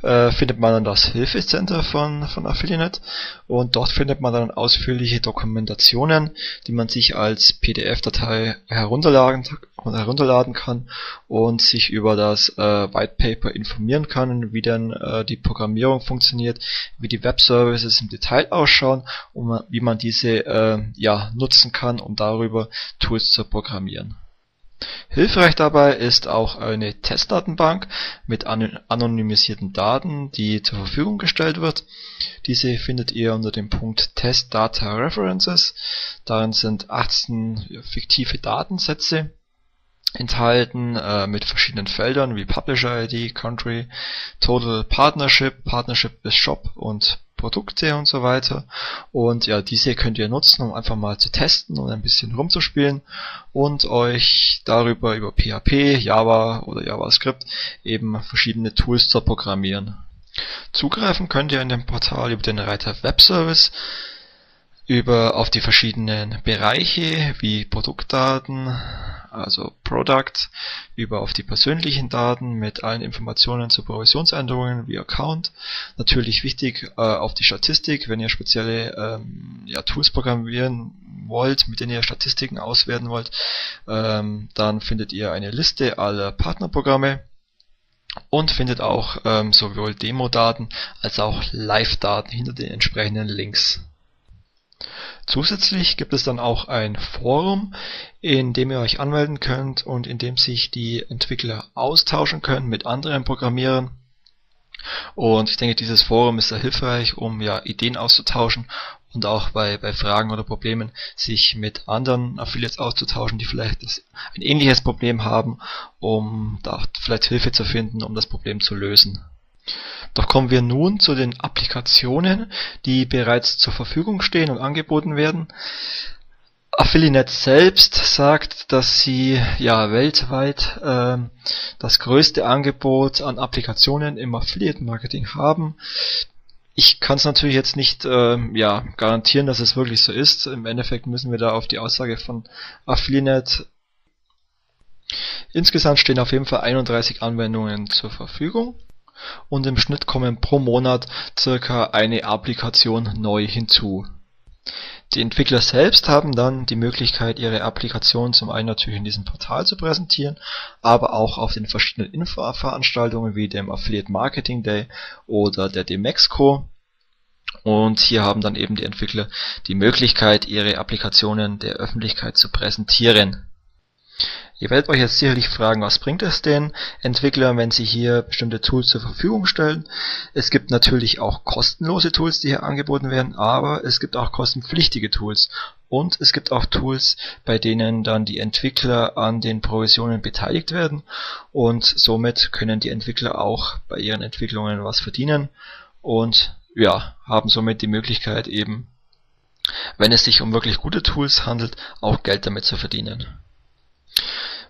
äh, findet man dann das Hilfecenter von, von Affiliate und dort findet man dann ausführliche Dokumentationen, die man sich als PDF-Datei herunterladen, herunterladen kann und sich über das äh, White Paper informieren kann, wie dann äh, die Programmierung funktioniert, wie die Web-Services im Detail ausschauen und wie man diese äh, ja, nutzen kann, um darüber Tools zu programmieren. Hilfreich dabei ist auch eine Testdatenbank mit anonymisierten Daten, die zur Verfügung gestellt wird. Diese findet ihr unter dem Punkt Test Data References. Darin sind 18 fiktive Datensätze enthalten äh, mit verschiedenen Feldern wie Publisher ID, Country, Total Partnership, Partnership with Shop und Produkte und so weiter. Und ja, diese könnt ihr nutzen, um einfach mal zu testen und ein bisschen rumzuspielen und euch darüber über PHP, Java oder JavaScript eben verschiedene Tools zu programmieren. Zugreifen könnt ihr in dem Portal über den Reiter Web Service über auf die verschiedenen Bereiche wie Produktdaten, also Product, über auf die persönlichen Daten mit allen Informationen zu Provisionsänderungen wie Account. Natürlich wichtig äh, auf die Statistik, wenn ihr spezielle ähm, ja, Tools programmieren wollt, mit denen ihr Statistiken auswerten wollt, ähm, dann findet ihr eine Liste aller Partnerprogramme und findet auch ähm, sowohl Demo-Daten als auch Live-Daten hinter den entsprechenden Links. Zusätzlich gibt es dann auch ein Forum, in dem ihr euch anmelden könnt und in dem sich die Entwickler austauschen können mit anderen Programmierern. Und ich denke, dieses Forum ist sehr hilfreich, um ja Ideen auszutauschen und auch bei, bei Fragen oder Problemen sich mit anderen Affiliates auszutauschen, die vielleicht das, ein ähnliches Problem haben, um da vielleicht Hilfe zu finden, um das Problem zu lösen. Doch kommen wir nun zu den Applikationen, die bereits zur Verfügung stehen und angeboten werden. Affiliate selbst sagt, dass sie ja weltweit äh, das größte Angebot an Applikationen im Affiliate Marketing haben. Ich kann es natürlich jetzt nicht äh, ja, garantieren, dass es wirklich so ist. Im Endeffekt müssen wir da auf die Aussage von Affiliate Insgesamt stehen auf jeden Fall 31 Anwendungen zur Verfügung und im Schnitt kommen pro Monat circa eine Applikation neu hinzu. Die Entwickler selbst haben dann die Möglichkeit ihre Applikation zum einen natürlich in diesem Portal zu präsentieren, aber auch auf den verschiedenen Infoveranstaltungen wie dem Affiliate Marketing Day oder der Demexco. Und hier haben dann eben die Entwickler die Möglichkeit, ihre Applikationen der Öffentlichkeit zu präsentieren Ihr werdet euch jetzt sicherlich fragen, was bringt es den Entwicklern, wenn sie hier bestimmte Tools zur Verfügung stellen. Es gibt natürlich auch kostenlose Tools, die hier angeboten werden, aber es gibt auch kostenpflichtige Tools. Und es gibt auch Tools, bei denen dann die Entwickler an den Provisionen beteiligt werden und somit können die Entwickler auch bei ihren Entwicklungen was verdienen und ja, haben somit die Möglichkeit eben, wenn es sich um wirklich gute Tools handelt, auch Geld damit zu verdienen.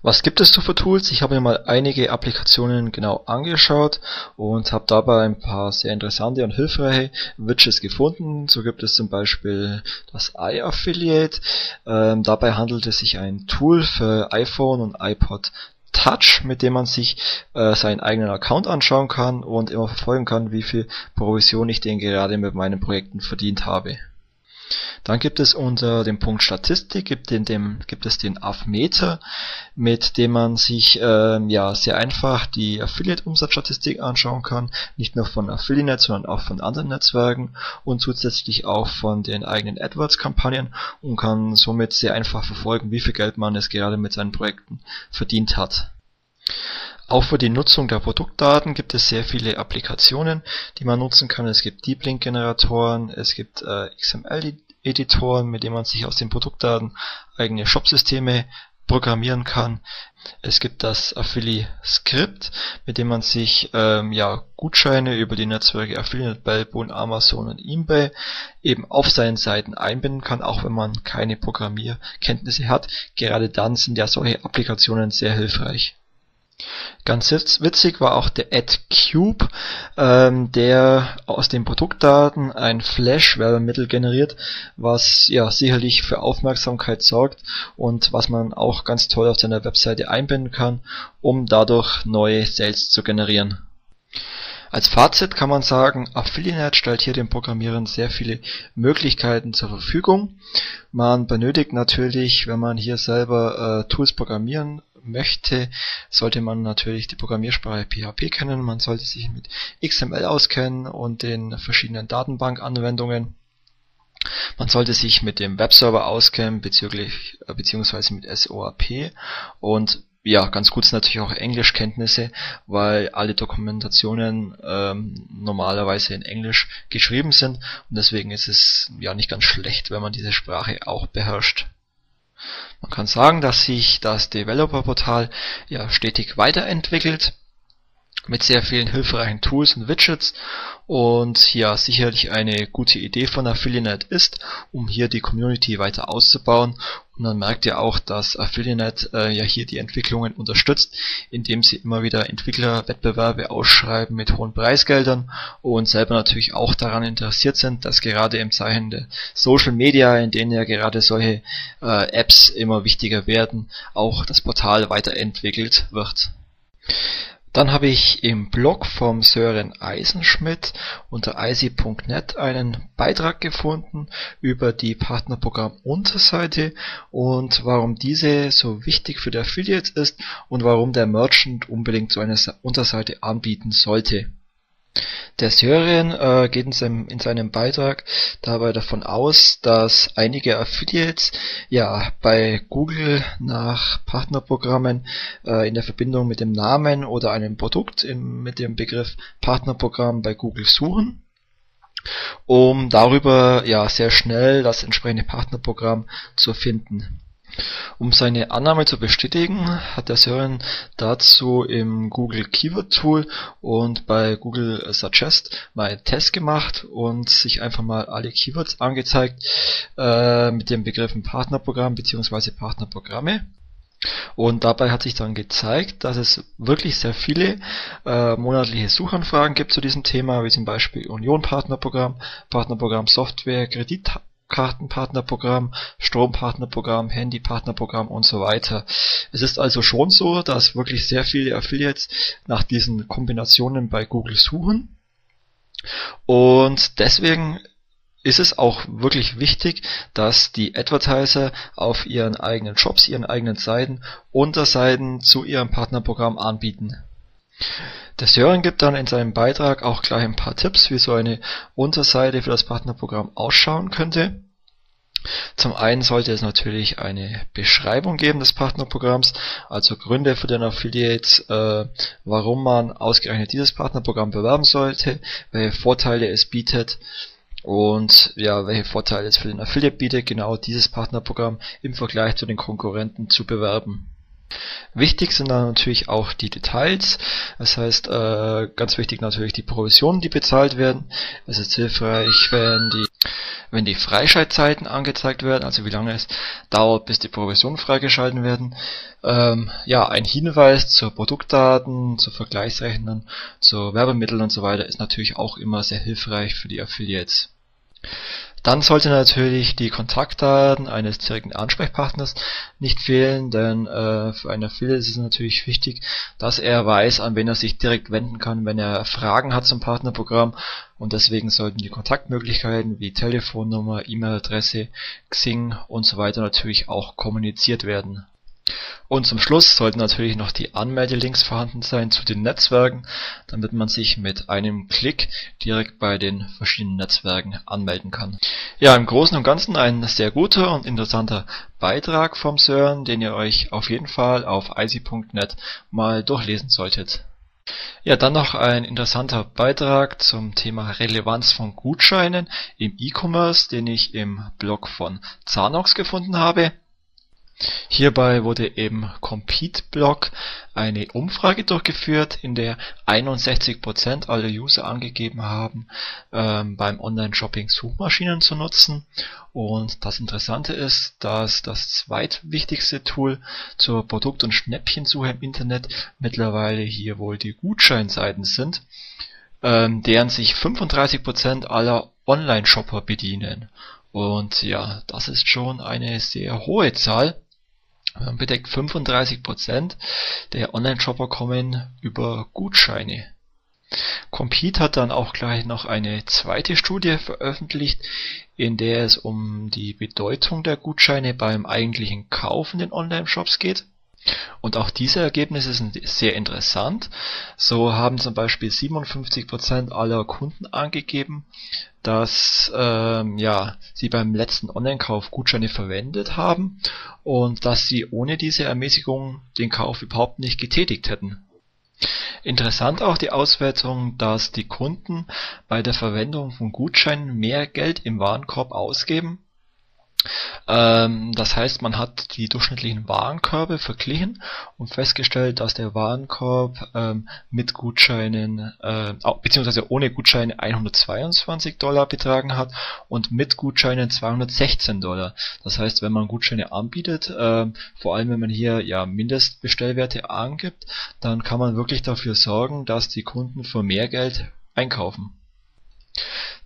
Was gibt es so für Tools? Ich habe mir mal einige Applikationen genau angeschaut und habe dabei ein paar sehr interessante und hilfreiche Widgets gefunden. So gibt es zum Beispiel das iAffiliate. Ähm, dabei handelt es sich ein Tool für iPhone und iPod Touch, mit dem man sich äh, seinen eigenen Account anschauen kann und immer verfolgen kann, wie viel Provision ich denn gerade mit meinen Projekten verdient habe. Dann gibt es unter dem Punkt Statistik gibt, den, dem, gibt es den Affmeter, mit dem man sich ähm, ja sehr einfach die Affiliate-Umsatzstatistik anschauen kann, nicht nur von Affiliate, sondern auch von anderen Netzwerken und zusätzlich auch von den eigenen AdWords-Kampagnen und kann somit sehr einfach verfolgen, wie viel Geld man es gerade mit seinen Projekten verdient hat. Auch für die Nutzung der Produktdaten gibt es sehr viele Applikationen, die man nutzen kann. Es gibt Deep Link Generatoren, es gibt äh, XML Editoren, mit denen man sich aus den Produktdaten eigene Shopsysteme programmieren kann. Es gibt das Affili-Skript, mit dem man sich ähm, ja, Gutscheine über die Netzwerke Affiliate, Bellbone, Amazon und eBay eben auf seinen Seiten einbinden kann, auch wenn man keine Programmierkenntnisse hat. Gerade dann sind ja solche Applikationen sehr hilfreich. Ganz witzig war auch der AdCube, ähm, der aus den Produktdaten ein Flash-Werbemittel generiert, was ja sicherlich für Aufmerksamkeit sorgt und was man auch ganz toll auf seiner Webseite einbinden kann, um dadurch neue Sales zu generieren. Als Fazit kann man sagen, Affiliate stellt hier den Programmierern sehr viele Möglichkeiten zur Verfügung. Man benötigt natürlich, wenn man hier selber äh, Tools programmieren möchte, sollte man natürlich die Programmiersprache PHP kennen, man sollte sich mit XML auskennen und den verschiedenen Datenbankanwendungen. Man sollte sich mit dem Webserver auskennen bezüglich äh, beziehungsweise mit SOAP und ja, ganz gut sind natürlich auch Englischkenntnisse, weil alle Dokumentationen ähm, normalerweise in Englisch geschrieben sind und deswegen ist es ja nicht ganz schlecht, wenn man diese Sprache auch beherrscht. Man kann sagen, dass sich das Developer-Portal ja stetig weiterentwickelt mit sehr vielen hilfreichen Tools und Widgets und ja sicherlich eine gute Idee von Affiliate ist, um hier die Community weiter auszubauen und man merkt ja auch, dass Affiliate äh, ja hier die Entwicklungen unterstützt, indem sie immer wieder Entwicklerwettbewerbe ausschreiben mit hohen Preisgeldern und selber natürlich auch daran interessiert sind, dass gerade im Zeichen der Social Media, in denen ja gerade solche äh, Apps immer wichtiger werden, auch das Portal weiterentwickelt wird. Dann habe ich im Blog vom Sören Eisenschmidt unter icy.net einen Beitrag gefunden über die Partnerprogramm-Unterseite und warum diese so wichtig für die Affiliates ist und warum der Merchant unbedingt so eine Unterseite anbieten sollte der Sören äh, geht in seinem, in seinem Beitrag dabei davon aus, dass einige Affiliates ja bei Google nach Partnerprogrammen äh, in der Verbindung mit dem Namen oder einem Produkt in, mit dem Begriff Partnerprogramm bei Google suchen um darüber ja sehr schnell das entsprechende Partnerprogramm zu finden. Um seine Annahme zu bestätigen, hat der Sören dazu im Google Keyword Tool und bei Google Suggest mal einen Test gemacht und sich einfach mal alle Keywords angezeigt äh, mit den Begriffen Partnerprogramm bzw. Partnerprogramme. Und dabei hat sich dann gezeigt, dass es wirklich sehr viele äh, monatliche Suchanfragen gibt zu diesem Thema, wie zum Beispiel Union Partnerprogramm, Partnerprogramm Software, Kredit Kartenpartnerprogramm, Strompartnerprogramm, Handypartnerprogramm und so weiter. Es ist also schon so, dass wirklich sehr viele Affiliates nach diesen Kombinationen bei Google suchen. Und deswegen ist es auch wirklich wichtig, dass die Advertiser auf ihren eigenen Shops, ihren eigenen Seiten Unterseiten zu ihrem Partnerprogramm anbieten. Der Sören gibt dann in seinem Beitrag auch gleich ein paar Tipps, wie so eine Unterseite für das Partnerprogramm ausschauen könnte. Zum einen sollte es natürlich eine Beschreibung geben des Partnerprogramms, also Gründe für den Affiliate, äh, warum man ausgerechnet dieses Partnerprogramm bewerben sollte, welche Vorteile es bietet und ja, welche Vorteile es für den Affiliate bietet, genau dieses Partnerprogramm im Vergleich zu den Konkurrenten zu bewerben. Wichtig sind dann natürlich auch die Details. Das heißt, äh, ganz wichtig natürlich die Provisionen, die bezahlt werden. Es ist hilfreich, wenn die, wenn die Freischaltzeiten angezeigt werden, also wie lange es dauert, bis die Provisionen freigeschalten werden. Ähm, ja, ein Hinweis zur Produktdaten, zu Vergleichsrechnern, zu Werbemitteln und so weiter ist natürlich auch immer sehr hilfreich für die Affiliates. Dann sollte natürlich die Kontaktdaten eines direkten Ansprechpartners nicht fehlen, denn äh, für einen Affiliate ist es natürlich wichtig, dass er weiß, an wen er sich direkt wenden kann, wenn er Fragen hat zum Partnerprogramm und deswegen sollten die Kontaktmöglichkeiten wie Telefonnummer, E-Mail-Adresse, Xing und so weiter natürlich auch kommuniziert werden. Und zum Schluss sollten natürlich noch die Anmeldelinks vorhanden sein zu den Netzwerken, damit man sich mit einem Klick direkt bei den verschiedenen Netzwerken anmelden kann. Ja, im Großen und Ganzen ein sehr guter und interessanter Beitrag vom Sören, den ihr euch auf jeden Fall auf icy.net mal durchlesen solltet. Ja, dann noch ein interessanter Beitrag zum Thema Relevanz von Gutscheinen im E-Commerce, den ich im Blog von Zanox gefunden habe. Hierbei wurde im Compete-Blog eine Umfrage durchgeführt, in der 61% aller User angegeben haben, ähm, beim Online-Shopping Suchmaschinen zu nutzen. Und das Interessante ist, dass das zweitwichtigste Tool zur Produkt- und Schnäppchensuche im Internet mittlerweile hier wohl die Gutscheinseiten sind, ähm, deren sich 35% aller Online-Shopper bedienen. Und ja, das ist schon eine sehr hohe Zahl bedeckt 35% der Online-Shopper kommen über Gutscheine. Compete hat dann auch gleich noch eine zweite Studie veröffentlicht, in der es um die Bedeutung der Gutscheine beim eigentlichen Kauf in den Online-Shops geht. Und auch diese Ergebnisse sind sehr interessant. So haben zum Beispiel 57% aller Kunden angegeben, dass ähm, ja, sie beim letzten Online-Kauf Gutscheine verwendet haben und dass sie ohne diese Ermäßigung den Kauf überhaupt nicht getätigt hätten. Interessant auch die Auswertung, dass die Kunden bei der Verwendung von Gutscheinen mehr Geld im Warenkorb ausgeben ähm, das heißt, man hat die durchschnittlichen Warenkörbe verglichen und festgestellt, dass der Warenkorb ähm, mit Gutscheinen äh, beziehungsweise ohne Gutscheine 122 Dollar betragen hat und mit Gutscheinen 216 Dollar. Das heißt, wenn man Gutscheine anbietet, äh, vor allem wenn man hier ja Mindestbestellwerte angibt, dann kann man wirklich dafür sorgen, dass die Kunden für mehr Geld einkaufen.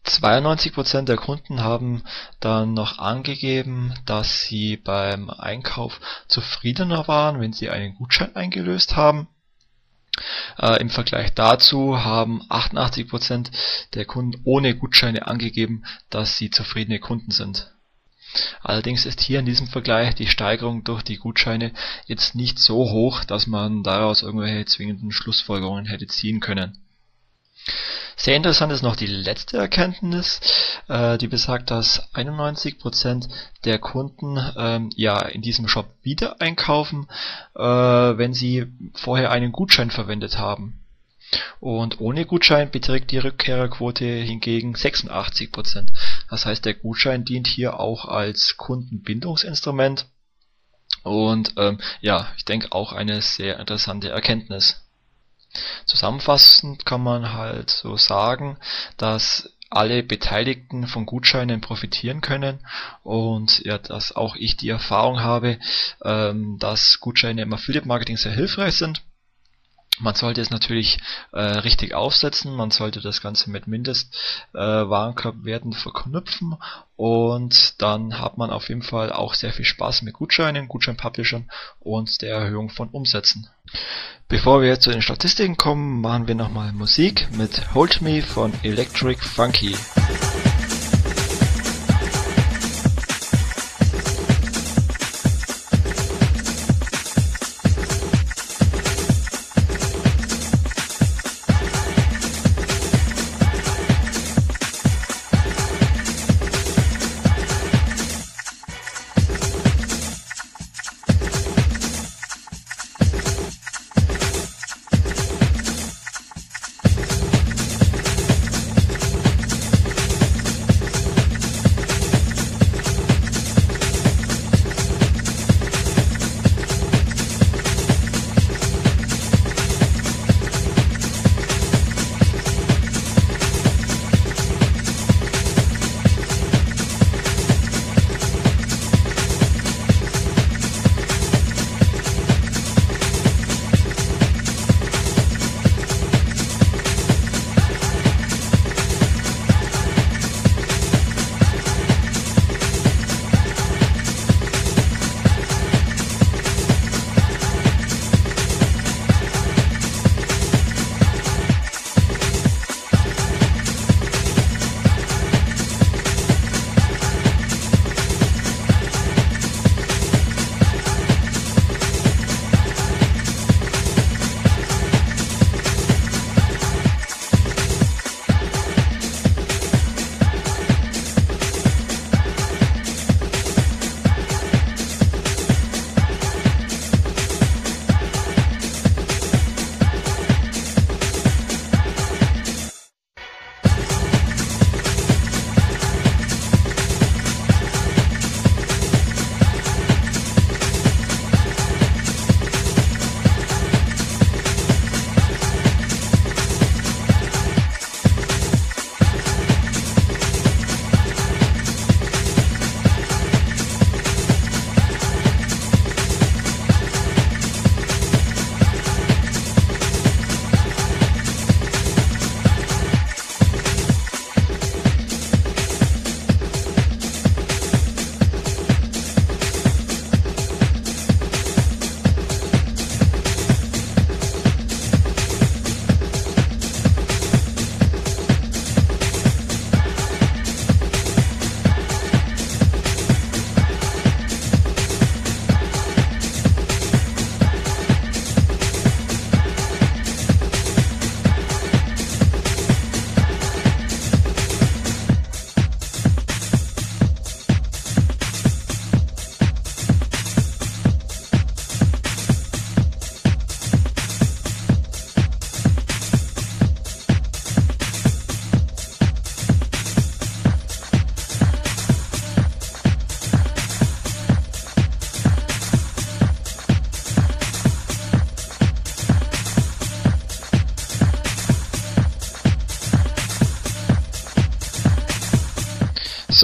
92% der Kunden haben dann noch angegeben, dass sie beim Einkauf zufriedener waren, wenn sie einen Gutschein eingelöst haben. Äh, Im Vergleich dazu haben 88% der Kunden ohne Gutscheine angegeben, dass sie zufriedene Kunden sind. Allerdings ist hier in diesem Vergleich die Steigerung durch die Gutscheine jetzt nicht so hoch, dass man daraus irgendwelche zwingenden Schlussfolgerungen hätte ziehen können. Sehr interessant ist noch die letzte Erkenntnis, äh, die besagt, dass 91% der Kunden ähm, ja in diesem Shop wieder einkaufen, äh, wenn sie vorher einen Gutschein verwendet haben. Und ohne Gutschein beträgt die Rückkehrerquote hingegen 86%. Das heißt, der Gutschein dient hier auch als Kundenbindungsinstrument. Und ähm, ja, ich denke auch eine sehr interessante Erkenntnis. Zusammenfassend kann man halt so sagen, dass alle Beteiligten von Gutscheinen profitieren können und ja, dass auch ich die Erfahrung habe, ähm, dass Gutscheine im Affiliate Marketing sehr hilfreich sind man sollte es natürlich äh, richtig aufsetzen, man sollte das Ganze mit Mindestwarenkorbwerten äh, verknüpfen und dann hat man auf jeden Fall auch sehr viel Spaß mit Gutscheinen, Gutscheinpublishern und der Erhöhung von Umsätzen. Bevor wir zu den Statistiken kommen, machen wir nochmal Musik mit Hold Me von Electric Funky.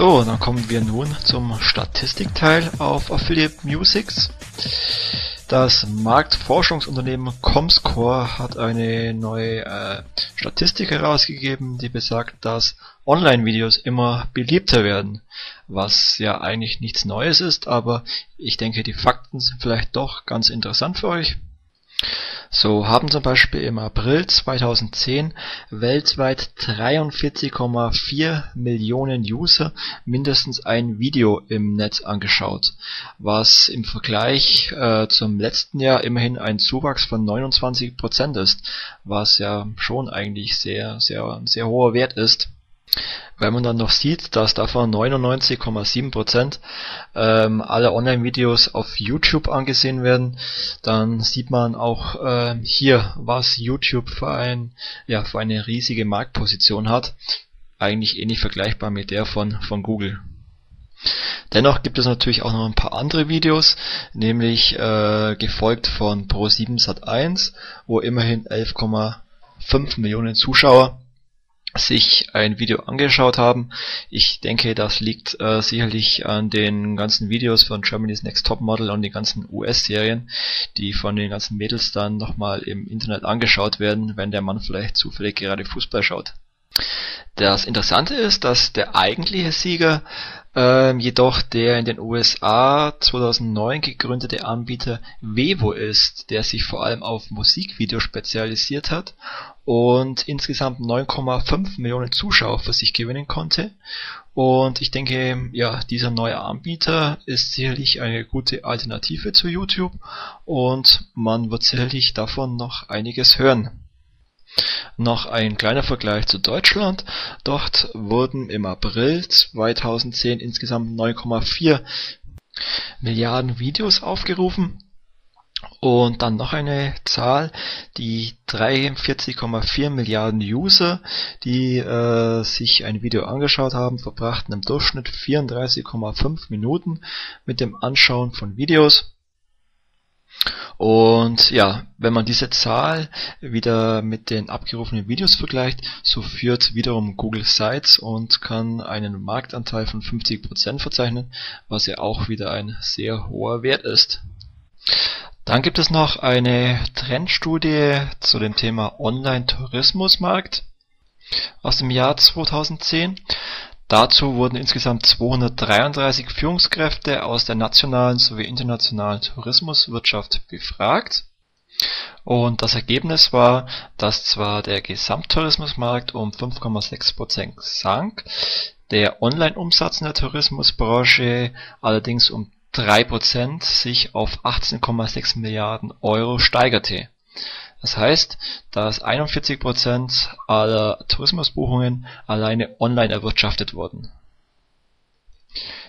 So, dann kommen wir nun zum Statistikteil auf Affiliate Musics. Das Marktforschungsunternehmen Comscore hat eine neue äh, Statistik herausgegeben, die besagt, dass Online-Videos immer beliebter werden, was ja eigentlich nichts Neues ist, aber ich denke, die Fakten sind vielleicht doch ganz interessant für euch. So haben zum Beispiel im April 2010 weltweit 43,4 Millionen User mindestens ein Video im Netz angeschaut, was im Vergleich äh, zum letzten Jahr immerhin ein Zuwachs von 29 Prozent ist, was ja schon eigentlich sehr, sehr, sehr hoher Wert ist. Wenn man dann noch sieht, dass davon 99,7% ähm, aller Online-Videos auf YouTube angesehen werden, dann sieht man auch äh, hier, was YouTube für, ein, ja, für eine riesige Marktposition hat. Eigentlich ähnlich vergleichbar mit der von, von Google. Dennoch gibt es natürlich auch noch ein paar andere Videos, nämlich äh, gefolgt von Pro7 Sat1, wo immerhin 11,5 Millionen Zuschauer sich ein Video angeschaut haben. Ich denke, das liegt äh, sicherlich an den ganzen Videos von Germany's Next Top Model und den ganzen US-Serien, die von den ganzen Mädels dann nochmal im Internet angeschaut werden, wenn der Mann vielleicht zufällig gerade Fußball schaut. Das Interessante ist, dass der eigentliche Sieger ähm, jedoch der in den USA 2009 gegründete Anbieter Vevo ist, der sich vor allem auf Musikvideos spezialisiert hat und insgesamt 9,5 Millionen Zuschauer für sich gewinnen konnte. Und ich denke, ja, dieser neue Anbieter ist sicherlich eine gute Alternative zu YouTube und man wird sicherlich davon noch einiges hören. Noch ein kleiner Vergleich zu Deutschland. Dort wurden im April 2010 insgesamt 9,4 Milliarden Videos aufgerufen. Und dann noch eine Zahl, die 43,4 Milliarden User, die äh, sich ein Video angeschaut haben, verbrachten im Durchschnitt 34,5 Minuten mit dem Anschauen von Videos. Und ja, wenn man diese Zahl wieder mit den abgerufenen Videos vergleicht, so führt wiederum Google Sites und kann einen Marktanteil von 50% verzeichnen, was ja auch wieder ein sehr hoher Wert ist. Dann gibt es noch eine Trendstudie zu dem Thema Online-Tourismusmarkt aus dem Jahr 2010. Dazu wurden insgesamt 233 Führungskräfte aus der nationalen sowie internationalen Tourismuswirtschaft befragt. Und das Ergebnis war, dass zwar der Gesamttourismusmarkt um 5,6% sank, der Online-Umsatz in der Tourismusbranche allerdings um 3% sich auf 18,6 Milliarden Euro steigerte das heißt, dass 41% aller Tourismusbuchungen alleine online erwirtschaftet wurden.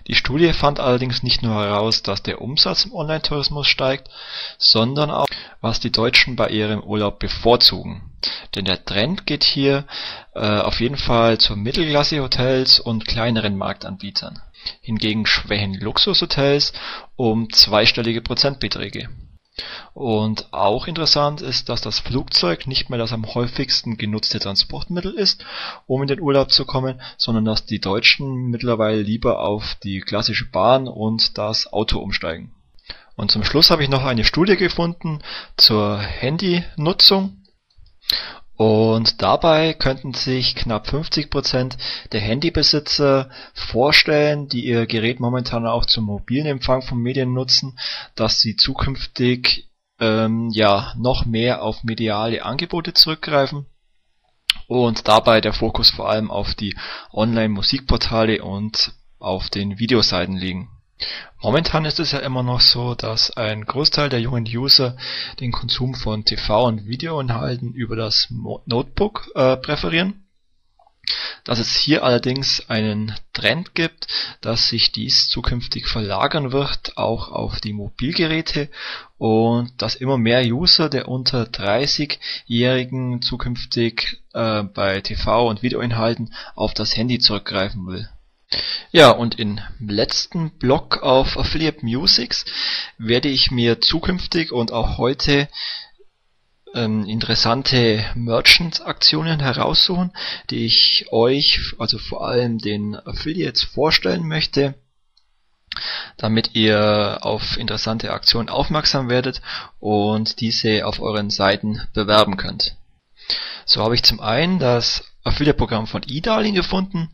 Die Studie fand allerdings nicht nur heraus, dass der Umsatz im Online-Tourismus steigt, sondern auch, was die Deutschen bei ihrem Urlaub bevorzugen. Denn der Trend geht hier äh, auf jeden Fall zu Mittelklasse-Hotels und kleineren Marktanbietern. Hingegen schwächen Luxushotels um zweistellige Prozentbeträge und auch interessant ist, dass das Flugzeug nicht mehr das am häufigsten genutzte Transportmittel ist, um in den Urlaub zu kommen, sondern dass die Deutschen mittlerweile lieber auf die klassische Bahn und das Auto umsteigen. Und zum Schluss habe ich noch eine Studie gefunden zur Handynutzung und dabei könnten sich knapp 50% der Handybesitzer vorstellen, die ihr Gerät momentan auch zum mobilen Empfang von Medien nutzen, dass sie zukünftig ähm, ja noch mehr auf mediale Angebote zurückgreifen. Und dabei der Fokus vor allem auf die Online-Musikportale und auf den Videoseiten liegen Momentan ist es ja immer noch so, dass ein Großteil der jungen User den Konsum von TV und Videoinhalten über das Notebook äh, präferieren. Dass es hier allerdings einen Trend gibt, dass sich dies zukünftig verlagern wird, auch auf die Mobilgeräte und dass immer mehr User der unter 30-Jährigen zukünftig äh, bei TV und Videoinhalten auf das Handy zurückgreifen will. Ja, und im letzten Blog auf Affiliate Musics werde ich mir zukünftig und auch heute ähm, interessante Merchant-Aktionen heraussuchen, die ich euch, also vor allem den Affiliates vorstellen möchte, damit ihr auf interessante Aktionen aufmerksam werdet und diese auf euren Seiten bewerben könnt. So habe ich zum einen das Affiliate-Programm von eDarling gefunden,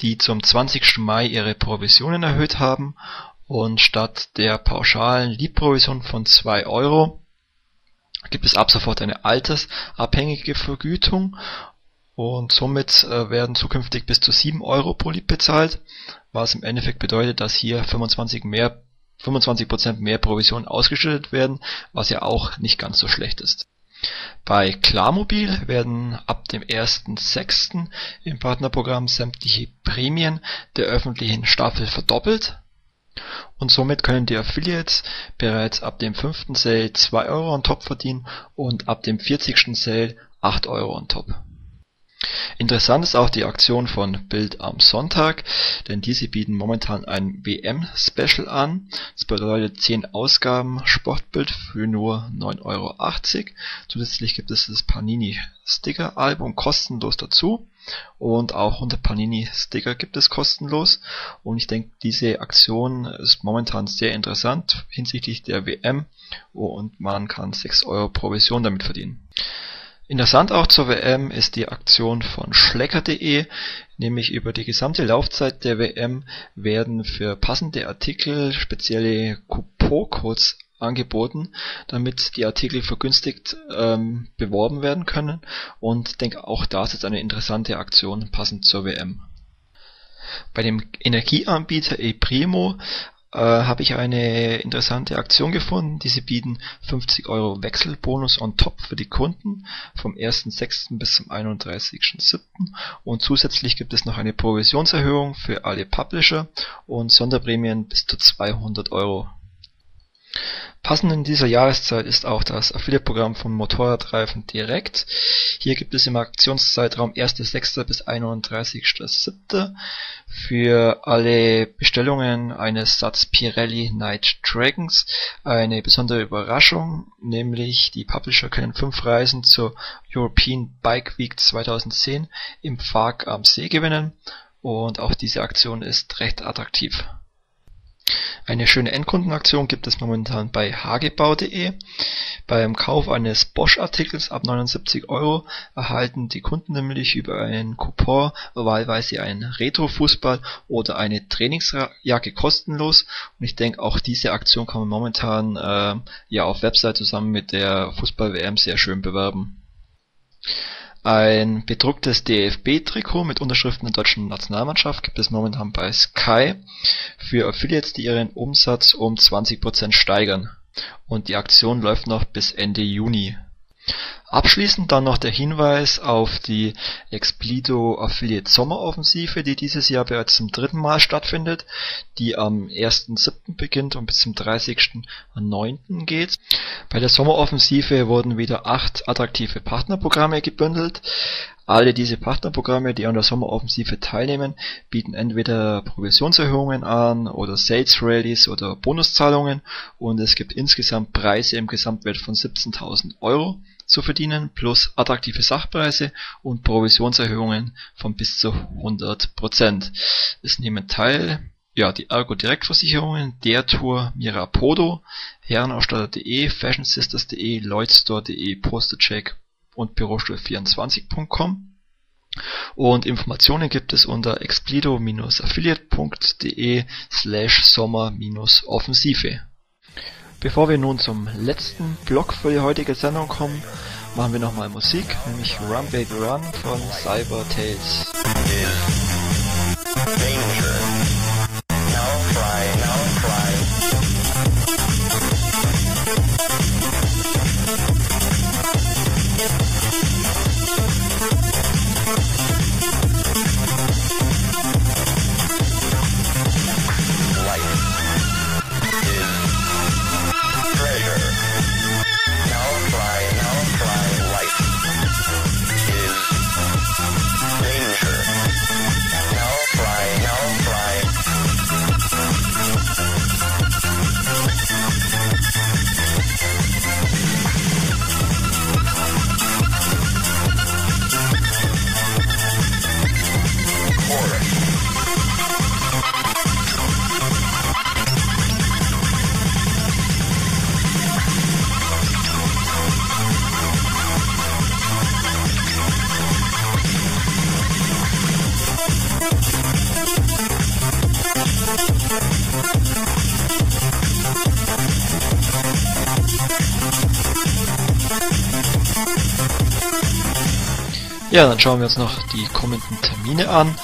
die zum 20. Mai ihre Provisionen erhöht haben und statt der pauschalen Lead-Provision von 2 Euro gibt es ab sofort eine altersabhängige Vergütung und somit äh, werden zukünftig bis zu 7 Euro pro Lead bezahlt, was im Endeffekt bedeutet, dass hier 25 mehr 25% mehr Provisionen ausgeschüttet werden, was ja auch nicht ganz so schlecht ist. Bei Klarmobil werden ab dem 1.6. im Partnerprogramm sämtliche Prämien der öffentlichen Staffel verdoppelt und somit können die Affiliates bereits ab dem 5. Sale 2 Euro on top verdienen und ab dem 40. Sale 8 Euro on top. Interessant ist auch die Aktion von Bild am Sonntag, denn diese bieten momentan ein WM-Special an. Das bedeutet 10 Ausgaben Sportbild für nur 9,80 Euro. Zusätzlich gibt es das Panini Sticker Album kostenlos dazu und auch 100 Panini Sticker gibt es kostenlos und ich denke diese Aktion ist momentan sehr interessant hinsichtlich der WM und man kann 6 Euro Provision damit verdienen. Interessant auch zur WM ist die Aktion von Schlecker.de, nämlich über die gesamte Laufzeit der WM werden für passende Artikel spezielle Couponcodes angeboten, damit die Artikel vergünstigt ähm, beworben werden können und denke auch das ist eine interessante Aktion passend zur WM. Bei dem Energieanbieter ePrimo äh, habe ich eine interessante Aktion gefunden. Diese bieten 50 Euro Wechselbonus on top für die Kunden vom 1.6. bis zum 31.7. Und zusätzlich gibt es noch eine Provisionserhöhung für alle Publisher und Sonderprämien bis zu 200 Euro. Passend in dieser Jahreszeit ist auch das Affiliate-Programm von Motorradreifen Direkt. Hier gibt es im Aktionszeitraum 1.6. bis 31.7. für alle Bestellungen eines Satz Pirelli Night Dragons eine besondere Überraschung, nämlich die Publisher können fünf Reisen zur European Bike Week 2010 im Pfad am See gewinnen und auch diese Aktion ist recht attraktiv. Eine schöne Endkundenaktion gibt es momentan bei hagebau.de. Beim Kauf eines Bosch-Artikels ab 79 Euro erhalten die Kunden nämlich über einen Coupon wahlweise einen Retro-Fußball oder eine Trainingsjacke kostenlos. Und ich denke, auch diese Aktion kann man momentan äh, ja auf Website zusammen mit der Fußball-WM sehr schön bewerben. Ein bedrucktes DFB-Trikot mit Unterschriften der deutschen Nationalmannschaft gibt es momentan bei Sky für Affiliates, die ihren Umsatz um 20% steigern. Und die Aktion läuft noch bis Ende Juni Abschließend dann noch der Hinweis auf die Explido Affiliate Sommeroffensive, die dieses Jahr bereits zum dritten Mal stattfindet, die am 1.7. beginnt und bis zum 30.9. geht. Bei der Sommeroffensive wurden wieder acht attraktive Partnerprogramme gebündelt. Alle diese Partnerprogramme, die an der Sommeroffensive teilnehmen, bieten entweder Provisionserhöhungen an oder Sales Rallies oder Bonuszahlungen und es gibt insgesamt Preise im Gesamtwert von 17.000 Euro zu verdienen plus attraktive Sachpreise und Provisionserhöhungen von bis zu 100%. Es nehmen teil ja, die Ergo Direktversicherungen, der Tour, Mirapodo, Herrenausstatter.de, Fashionsisters.de, Lloydstore.de, Postercheck und Bürostuhl24.com. Und Informationen gibt es unter explido-affiliate.de slash sommer-offensive. Bevor wir nun zum letzten Block für die heutige Sendung kommen, machen wir nochmal Musik, nämlich Run Baby Run von Cyber Tales. Ja, dann schauen wir uns noch die kommenden Termine an.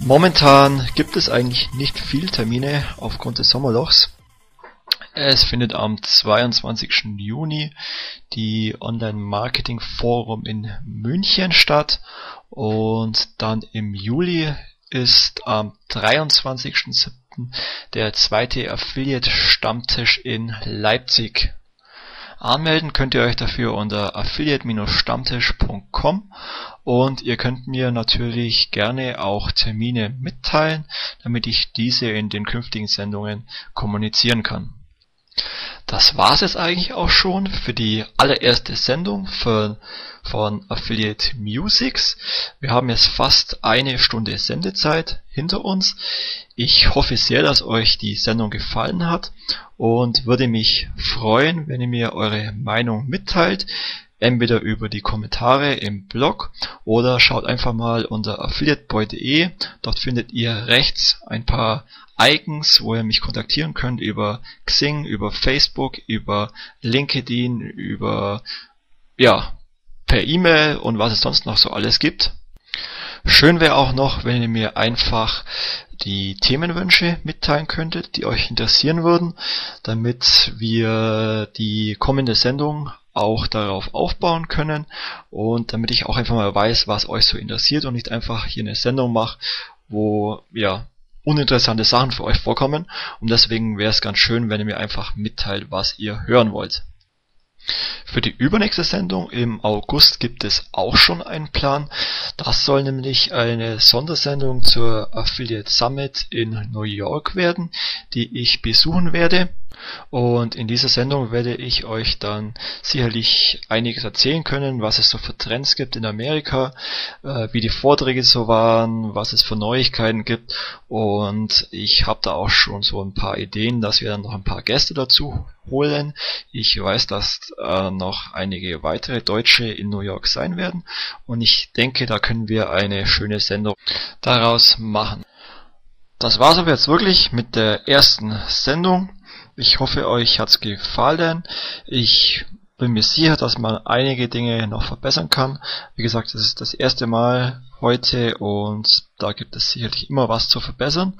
Momentan gibt es eigentlich nicht viel Termine aufgrund des Sommerlochs. Es findet am 22. Juni die Online Marketing Forum in München statt und dann im Juli ist am 23.07. der zweite Affiliate Stammtisch in Leipzig. Anmelden könnt ihr euch dafür unter affiliate-stammtisch.com und ihr könnt mir natürlich gerne auch Termine mitteilen, damit ich diese in den künftigen Sendungen kommunizieren kann. Das war's jetzt eigentlich auch schon für die allererste Sendung von, von Affiliate Musics. Wir haben jetzt fast eine Stunde Sendezeit hinter uns. Ich hoffe sehr, dass euch die Sendung gefallen hat und würde mich freuen, wenn ihr mir eure Meinung mitteilt entweder über die Kommentare im Blog oder schaut einfach mal unter affiliateboy.de. Dort findet ihr rechts ein paar Icons, wo ihr mich kontaktieren könnt über Xing, über Facebook, über LinkedIn, über ja, per E-Mail und was es sonst noch so alles gibt. Schön wäre auch noch, wenn ihr mir einfach die Themenwünsche mitteilen könntet, die euch interessieren würden, damit wir die kommende Sendung auch darauf aufbauen können und damit ich auch einfach mal weiß, was euch so interessiert und nicht einfach hier eine Sendung mache, wo ja uninteressante Sachen für euch vorkommen und deswegen wäre es ganz schön, wenn ihr mir einfach mitteilt, was ihr hören wollt. Für die übernächste Sendung im August gibt es auch schon einen Plan. Das soll nämlich eine Sondersendung zur Affiliate Summit in New York werden, die ich besuchen werde. Und in dieser Sendung werde ich euch dann sicherlich einiges erzählen können, was es so für Trends gibt in Amerika, äh, wie die Vorträge so waren, was es für Neuigkeiten gibt. Und ich habe da auch schon so ein paar Ideen, dass wir dann noch ein paar Gäste dazu holen. Ich weiß, dass äh, noch einige weitere Deutsche in New York sein werden. Und ich denke, da können wir eine schöne Sendung daraus machen. Das war's aber jetzt wirklich mit der ersten Sendung. Ich hoffe, euch hat's gefallen. Ich bin mir sicher, dass man einige Dinge noch verbessern kann. Wie gesagt, das ist das erste Mal heute und da gibt es sicherlich immer was zu verbessern.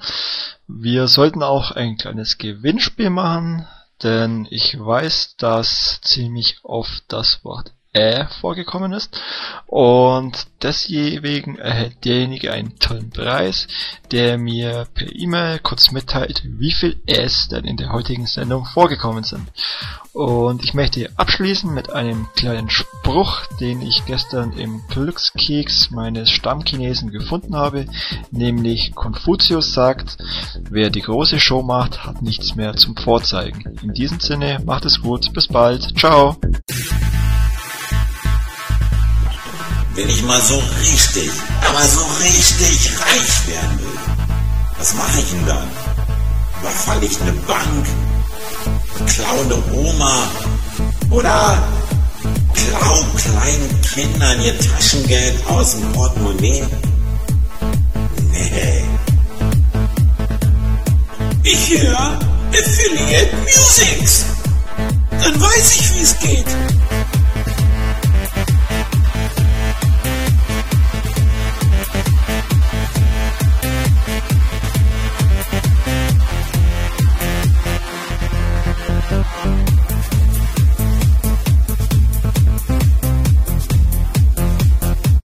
Wir sollten auch ein kleines Gewinnspiel machen, denn ich weiß, dass ziemlich oft das Wort äh vorgekommen ist. Und deswegen erhält derjenige einen tollen Preis, der mir per E-Mail kurz mitteilt, wie viel Äs denn in der heutigen Sendung vorgekommen sind. Und ich möchte abschließen mit einem kleinen Spruch, den ich gestern im Glückskeks meines Stammchinesen gefunden habe, nämlich Konfuzius sagt, wer die große Show macht, hat nichts mehr zum Vorzeigen. In diesem Sinne, macht es gut, bis bald, ciao! Wenn ich mal so richtig, aber so richtig reich werden will, was mache ich denn dann? Überfalle ich eine Bank? Klau eine Oma? Oder klau kleinen Kindern ihr Taschengeld aus dem Portemonnaie? Nee. Ich höre Affiliate Musics. Dann weiß ich, wie es geht.